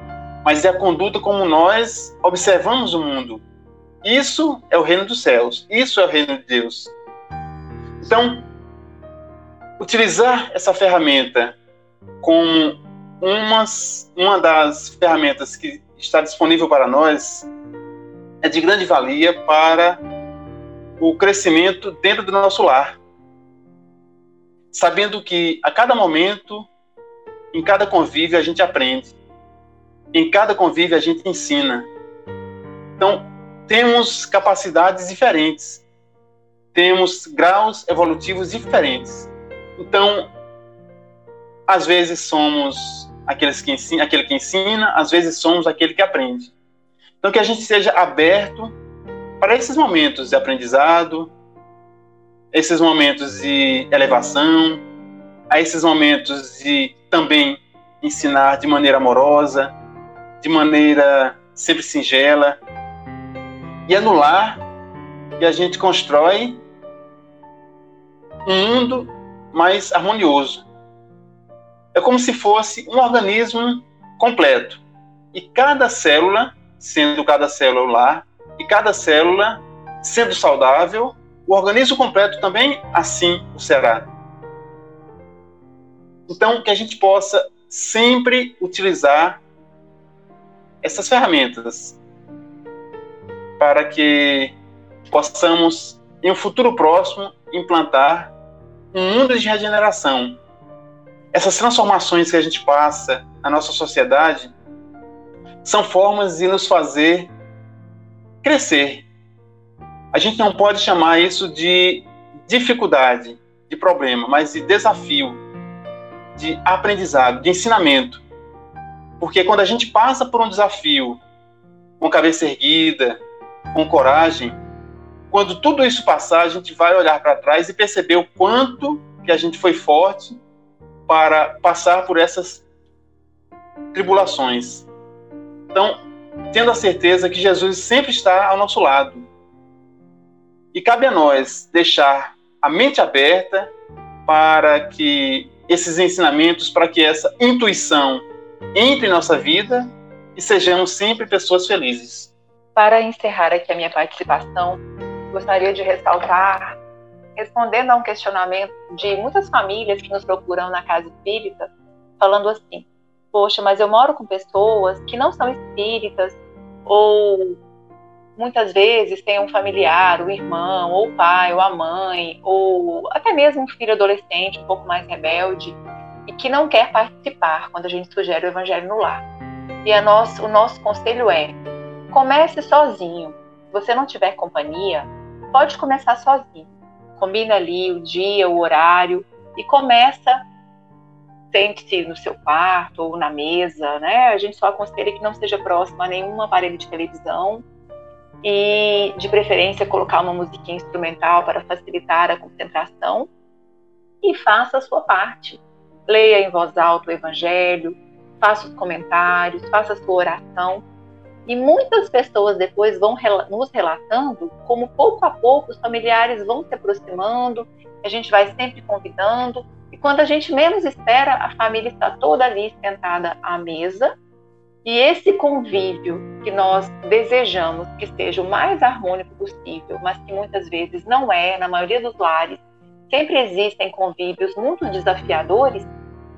mas é a conduta como nós observamos o mundo. Isso é o reino dos céus. Isso é o reino de Deus. Então, utilizar essa ferramenta como umas, uma das ferramentas que está disponível para nós é de grande valia para o crescimento dentro do nosso lar sabendo que a cada momento, em cada convívio, a gente aprende. Em cada convívio, a gente ensina. Então, temos capacidades diferentes, temos graus evolutivos diferentes. Então, às vezes somos aqueles que ensina, aquele que ensina, às vezes somos aquele que aprende. Então, que a gente seja aberto para esses momentos de aprendizado, esses momentos de elevação, a esses momentos de também ensinar de maneira amorosa, de maneira sempre singela. E é no lar que a gente constrói um mundo mais harmonioso. É como se fosse um organismo completo. E cada célula, sendo cada célula lar, e cada célula sendo saudável, o organismo completo também assim o será. Então, que a gente possa sempre utilizar essas ferramentas para que possamos, em um futuro próximo, implantar um mundo de regeneração. essas transformações que a gente passa na nossa sociedade são formas de nos fazer crescer. A gente não pode chamar isso de dificuldade, de problema, mas de desafio, de aprendizado, de ensinamento. Porque quando a gente passa por um desafio com cabeça erguida, com coragem, quando tudo isso passar, a gente vai olhar para trás e perceber o quanto que a gente foi forte para passar por essas tribulações. Então, tendo a certeza que Jesus sempre está ao nosso lado. E cabe a nós deixar a mente aberta para que esses ensinamentos, para que essa intuição entre em nossa vida e sejamos sempre pessoas felizes. Para encerrar aqui a minha participação, gostaria de ressaltar, respondendo a um questionamento de muitas famílias que nos procuram na casa espírita, falando assim: Poxa, mas eu moro com pessoas que não são espíritas, ou muitas vezes tem um familiar, o irmão, ou o pai, ou a mãe, ou até mesmo um filho adolescente um pouco mais rebelde e que não quer participar quando a gente sugere o evangelho no lar. E nosso, o nosso conselho é: comece sozinho. Se você não tiver companhia, pode começar sozinho. Combina ali o dia, o horário e começa. Sente-se no seu quarto ou na mesa, né? A gente só aconselha que não seja próximo a nenhum aparelho de televisão e, de preferência, colocar uma musiquinha instrumental para facilitar a concentração e faça a sua parte. Leia em voz alta o Evangelho, faça os comentários, faça a sua oração. E muitas pessoas depois vão nos relatando como pouco a pouco os familiares vão se aproximando, a gente vai sempre convidando, e quando a gente menos espera, a família está toda ali sentada à mesa e esse convívio que nós desejamos que seja o mais harmônico possível, mas que muitas vezes não é, na maioria dos lares, sempre existem convívios muito desafiadores,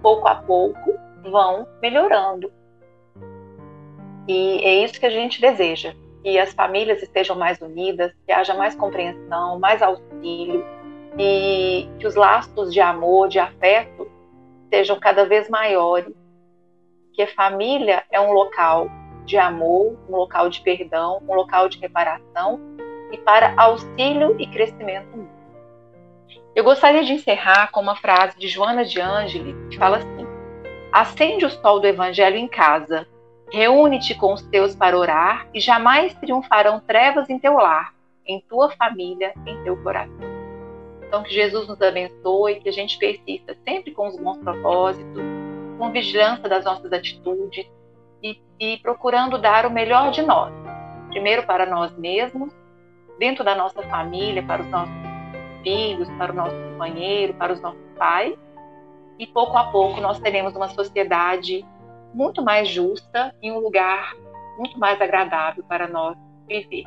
pouco a pouco vão melhorando. E é isso que a gente deseja, que as famílias estejam mais unidas, que haja mais compreensão, mais auxílio e que os laços de amor, de afeto sejam cada vez maiores que família é um local de amor, um local de perdão, um local de reparação e para auxílio e crescimento mútuo. Eu gostaria de encerrar com uma frase de Joana de Angeli, que fala assim: Acende o sol do evangelho em casa, reúne-te com os teus para orar e jamais triunfarão trevas em teu lar, em tua família, em teu coração. Então que Jesus nos abençoe, que a gente persista sempre com os bons propósitos, com vigilância das nossas atitudes e, e procurando dar o melhor de nós. Primeiro para nós mesmos, dentro da nossa família, para os nossos filhos, para o nosso companheiro, para os nossos pais. E pouco a pouco nós teremos uma sociedade muito mais justa e um lugar muito mais agradável para nós viver.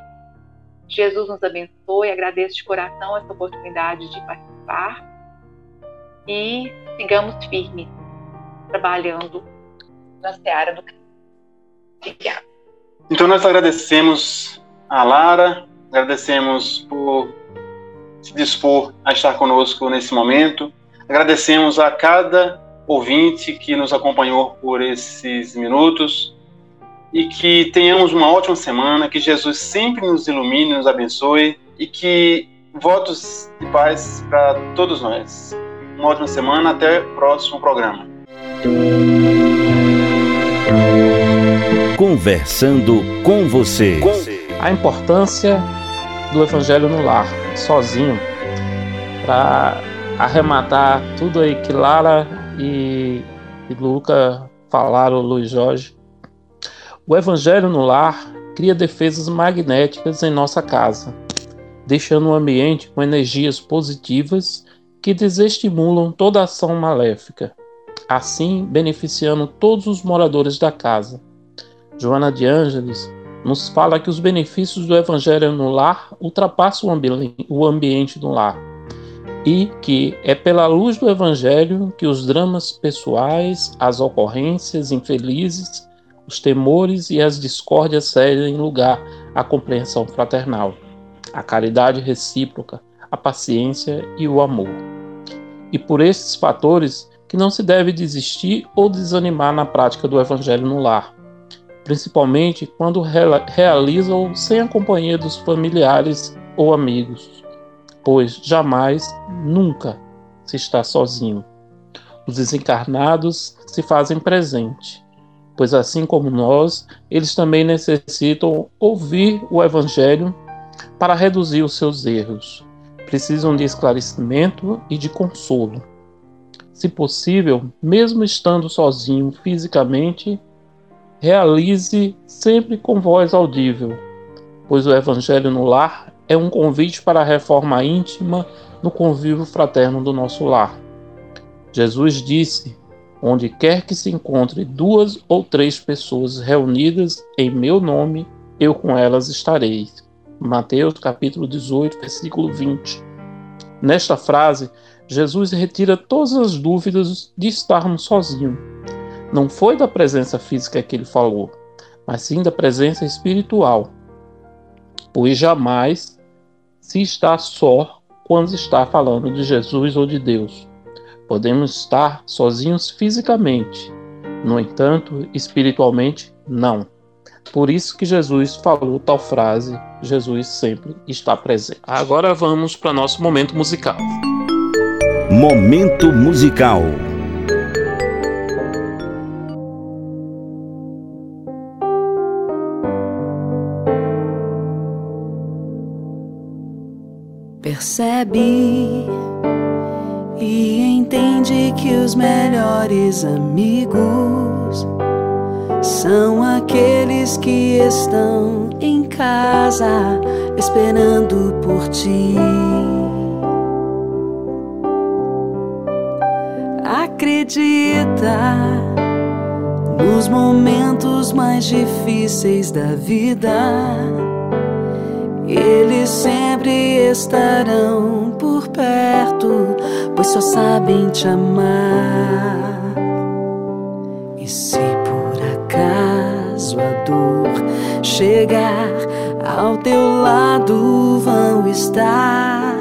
Jesus nos abençoe, agradeço de coração essa oportunidade de participar e sigamos firmes trabalhando na seara do Obrigada. Então nós agradecemos a Lara, agradecemos por se dispor a estar conosco nesse momento, agradecemos a cada ouvinte que nos acompanhou por esses minutos e que tenhamos uma ótima semana, que Jesus sempre nos ilumine, nos abençoe e que votos de paz para todos nós. Uma ótima semana, até o próximo programa. Conversando com você. A importância do Evangelho no lar, sozinho, para arrematar tudo aí que Lara e, e Luca falaram, Luiz Jorge. O Evangelho no lar cria defesas magnéticas em nossa casa, deixando um ambiente com energias positivas que desestimulam toda ação maléfica assim beneficiando todos os moradores da casa. Joana de Ângeles nos fala que os benefícios do Evangelho no lar ultrapassam o, ambi o ambiente do lar e que é pela luz do Evangelho que os dramas pessoais, as ocorrências infelizes, os temores e as discórdias cedem lugar à compreensão fraternal, à caridade recíproca, à paciência e o amor. E por esses fatores que não se deve desistir ou desanimar na prática do Evangelho no lar, principalmente quando realiza-o sem a companhia dos familiares ou amigos, pois jamais, nunca se está sozinho. Os desencarnados se fazem presente, pois assim como nós, eles também necessitam ouvir o Evangelho para reduzir os seus erros. Precisam de esclarecimento e de consolo. Se possível, mesmo estando sozinho fisicamente, realize sempre com voz audível, pois o Evangelho no lar é um convite para a reforma íntima no convívio fraterno do nosso lar. Jesus disse: Onde quer que se encontre duas ou três pessoas reunidas em meu nome, eu com elas estarei. Mateus capítulo 18, versículo 20. Nesta frase, Jesus retira todas as dúvidas de estarmos sozinhos não foi da presença física que ele falou, mas sim da presença espiritual. Pois jamais se está só quando está falando de Jesus ou de Deus. Podemos estar sozinhos fisicamente, no entanto, espiritualmente, não. Por isso que Jesus falou tal frase: Jesus sempre está presente. Agora vamos para nosso momento musical. Momento musical. percebe e entende que os melhores amigos são aqueles que estão em casa esperando por ti. Acredita nos momentos mais difíceis da vida eles sempre estarão por perto, pois só sabem te amar. E se por acaso a dor chegar ao teu lado, vão estar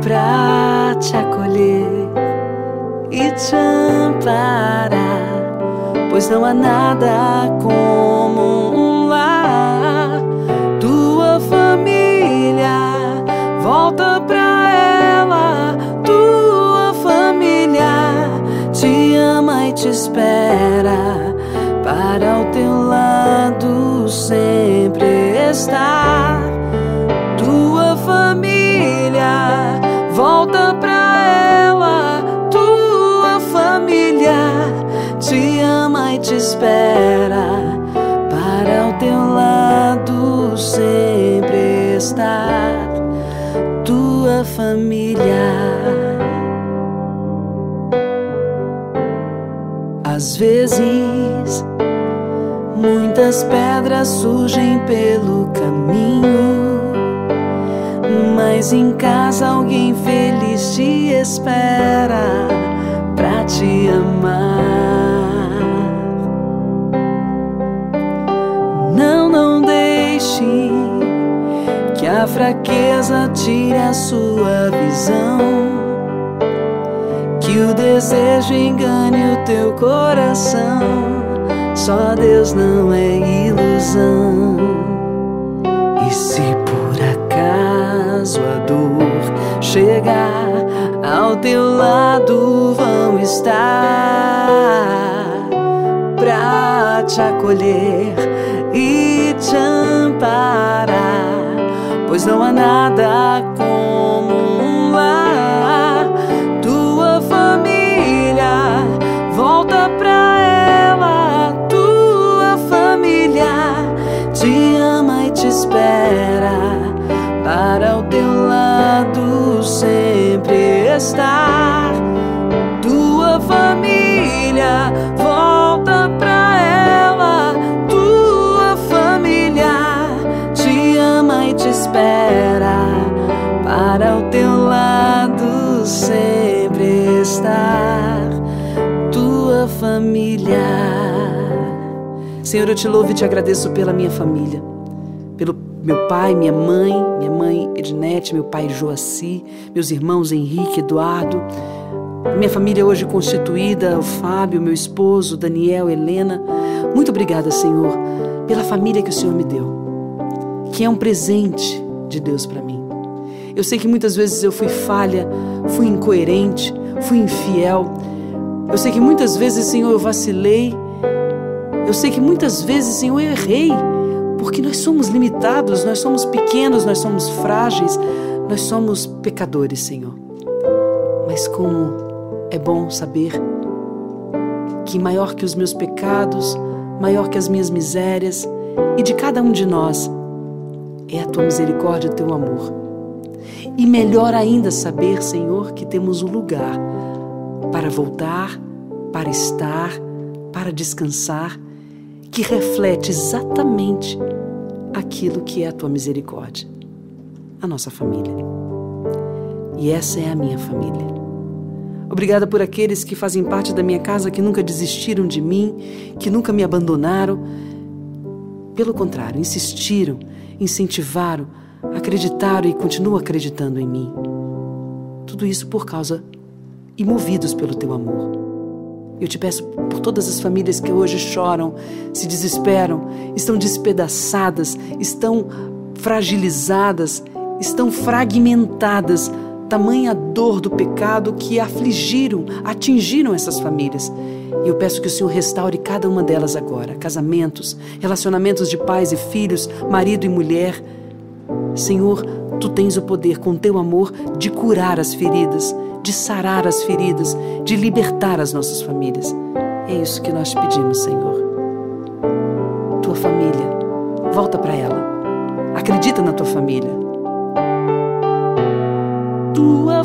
pra te acolher e te amparar, pois não há nada como um lar família, volta pra ela. Tua família te ama e te espera para o teu lado sempre estar. Estar tua família. Às vezes, muitas pedras surgem pelo caminho, mas em casa alguém feliz te espera pra te amar. A fraqueza tire a sua visão, que o desejo engane o teu coração. Só Deus não é ilusão. E se por acaso a dor chegar ao teu lado, vão estar pra te acolher e te amparar pois não há nada como um lar. Tua família, volta pra ela. Tua família te ama e te espera para o teu lado sempre estar. Tua família, família. Senhor, eu te louvo e te agradeço pela minha família, pelo meu pai, minha mãe, minha mãe Ednete, meu pai Joaci, meus irmãos Henrique, Eduardo, minha família hoje constituída, o Fábio, meu esposo, Daniel, Helena. Muito obrigada, Senhor, pela família que o Senhor me deu, que é um presente de Deus para mim. Eu sei que muitas vezes eu fui falha, fui incoerente, fui infiel. Eu sei que muitas vezes, Senhor, eu vacilei. Eu sei que muitas vezes, Senhor, eu errei, porque nós somos limitados, nós somos pequenos, nós somos frágeis, nós somos pecadores, Senhor. Mas como é bom saber que maior que os meus pecados, maior que as minhas misérias e de cada um de nós é a tua misericórdia e o teu amor. E melhor ainda saber, Senhor, que temos um lugar para voltar, para estar, para descansar, que reflete exatamente aquilo que é a tua misericórdia, a nossa família. E essa é a minha família. Obrigada por aqueles que fazem parte da minha casa que nunca desistiram de mim, que nunca me abandonaram. Pelo contrário, insistiram, incentivaram, acreditaram e continuam acreditando em mim. Tudo isso por causa e movidos pelo teu amor. Eu te peço por todas as famílias que hoje choram, se desesperam, estão despedaçadas, estão fragilizadas, estão fragmentadas tamanha dor do pecado que afligiram, atingiram essas famílias. E eu peço que o Senhor restaure cada uma delas agora. Casamentos, relacionamentos de pais e filhos, marido e mulher. Senhor, tu tens o poder, com teu amor, de curar as feridas, de sarar as feridas, de libertar as nossas famílias. É isso que nós pedimos, Senhor. Tua família, volta para ela. Acredita na tua família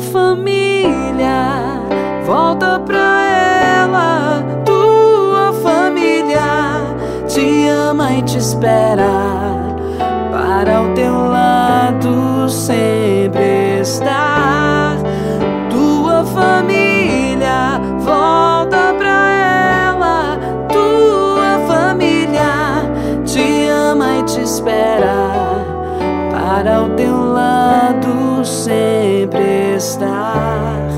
tua família, volta pra ela. Tua família te ama e te espera. Para o teu lado sempre estar. Espera. Para o teu lado sempre estar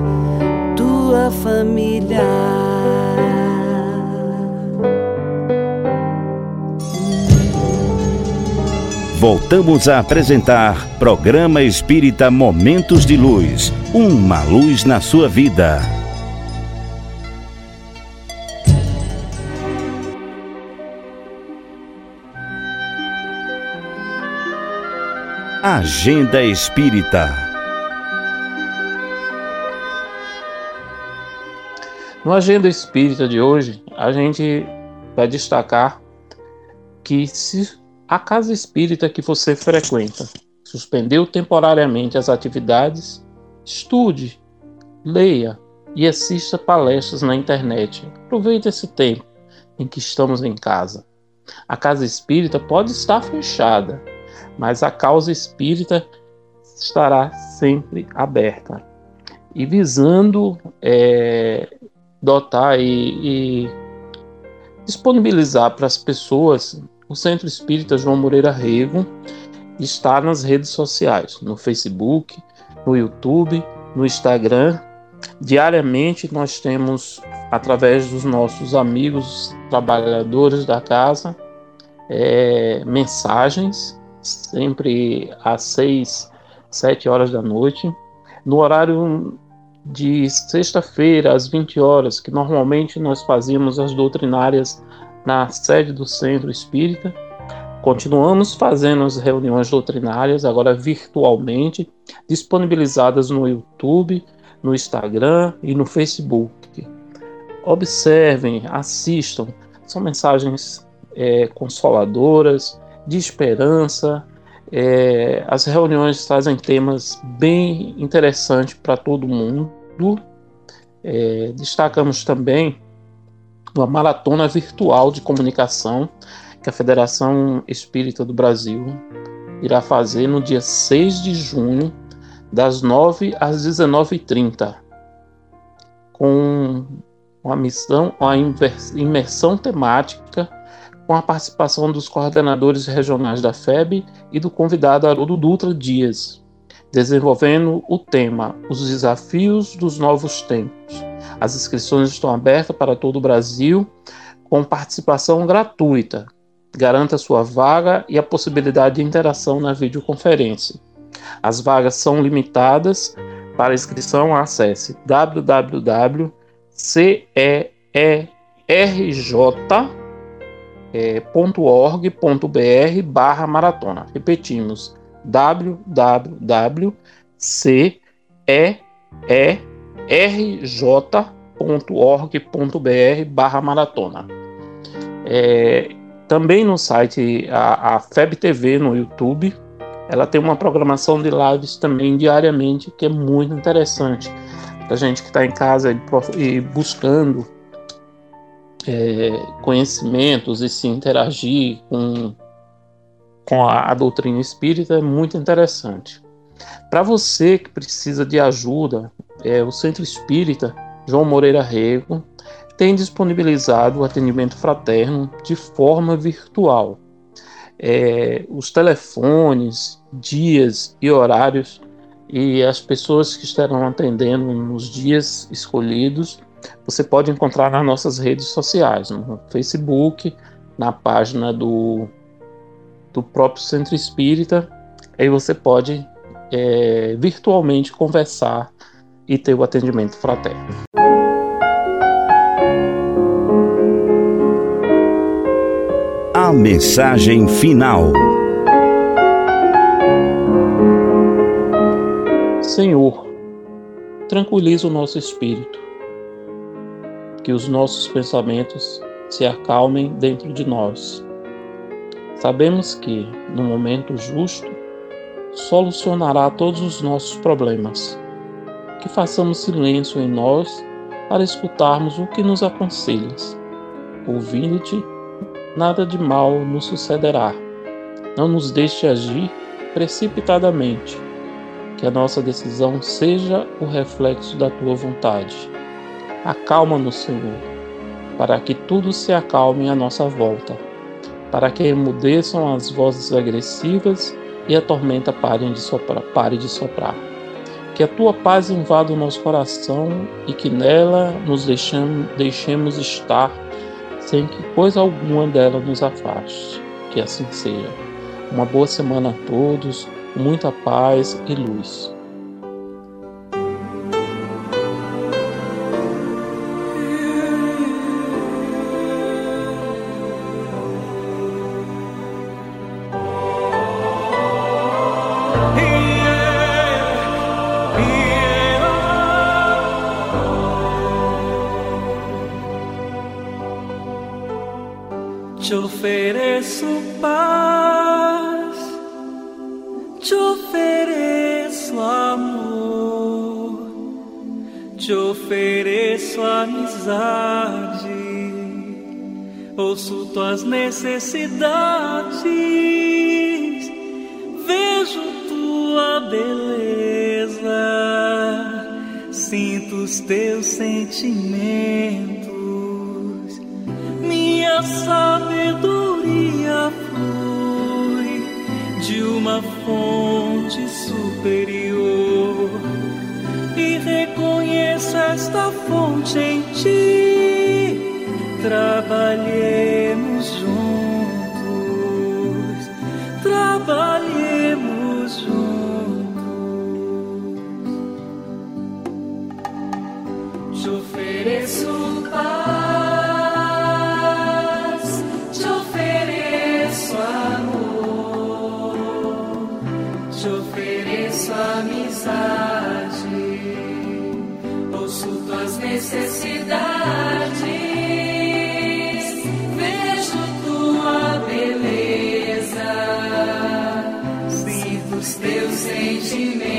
tua família. Voltamos a apresentar Programa Espírita Momentos de Luz uma luz na sua vida. Agenda Espírita No Agenda Espírita de hoje, a gente vai destacar que se a casa espírita que você frequenta suspendeu temporariamente as atividades, estude, leia e assista palestras na internet. Aproveite esse tempo em que estamos em casa. A casa espírita pode estar fechada, mas a causa espírita estará sempre aberta. E visando é, dotar e, e disponibilizar para as pessoas o Centro Espírita João Moreira Rego está nas redes sociais, no Facebook, no YouTube, no Instagram. Diariamente nós temos, através dos nossos amigos trabalhadores da casa, é, mensagens, sempre às seis, sete horas da noite. No horário de sexta-feira às 20 horas, que normalmente nós fazíamos as doutrinárias na sede do Centro Espírita. Continuamos fazendo as reuniões doutrinárias, agora virtualmente, disponibilizadas no YouTube, no Instagram e no Facebook. Observem, assistam, são mensagens é, consoladoras, de esperança, é, as reuniões trazem temas bem interessantes para todo mundo. É, destacamos também uma maratona virtual de comunicação que a Federação Espírita do Brasil irá fazer no dia 6 de junho, das 9 às 19h30, com uma missão, uma imersão temática com a participação dos coordenadores regionais da FEB e do convidado Haroldo Dutra Dias, desenvolvendo o tema Os Desafios dos Novos Tempos, As inscrições estão abertas para todo o Brasil, com participação gratuita. Garanta sua vaga e a possibilidade de interação na videoconferência. As vagas são limitadas. Para inscrição, acesse www.cerj.com www.org.br barra maratona. Repetimos, www.cerj.org.br barra maratona. É, também no site, a, a FEB TV no YouTube, ela tem uma programação de lives também diariamente que é muito interessante. Para gente que está em casa e buscando é, conhecimentos e se interagir com, com a, a doutrina espírita é muito interessante. Para você que precisa de ajuda, é, o Centro Espírita João Moreira Rego tem disponibilizado o atendimento fraterno de forma virtual. É, os telefones, dias e horários e as pessoas que estarão atendendo nos dias escolhidos você pode encontrar nas nossas redes sociais, no Facebook, na página do, do próprio Centro Espírita. Aí você pode é, virtualmente conversar e ter o atendimento fraterno. A mensagem final. Senhor, tranquiliza o nosso espírito que os nossos pensamentos se acalmem dentro de nós. Sabemos que, no momento justo, solucionará todos os nossos problemas. Que façamos silêncio em nós para escutarmos o que nos aconselhas. Ouvindo-te, nada de mal nos sucederá. Não nos deixe agir precipitadamente. Que a nossa decisão seja o reflexo da tua vontade Acalma-nos, Senhor, para que tudo se acalme à nossa volta, para que emudeçam as vozes agressivas e a tormenta pare de soprar. Pare de soprar. Que a tua paz invada o nosso coração e que nela nos deixamos, deixemos estar sem que coisa alguma dela nos afaste. Que assim seja. Uma boa semana a todos, muita paz e luz. Tuas os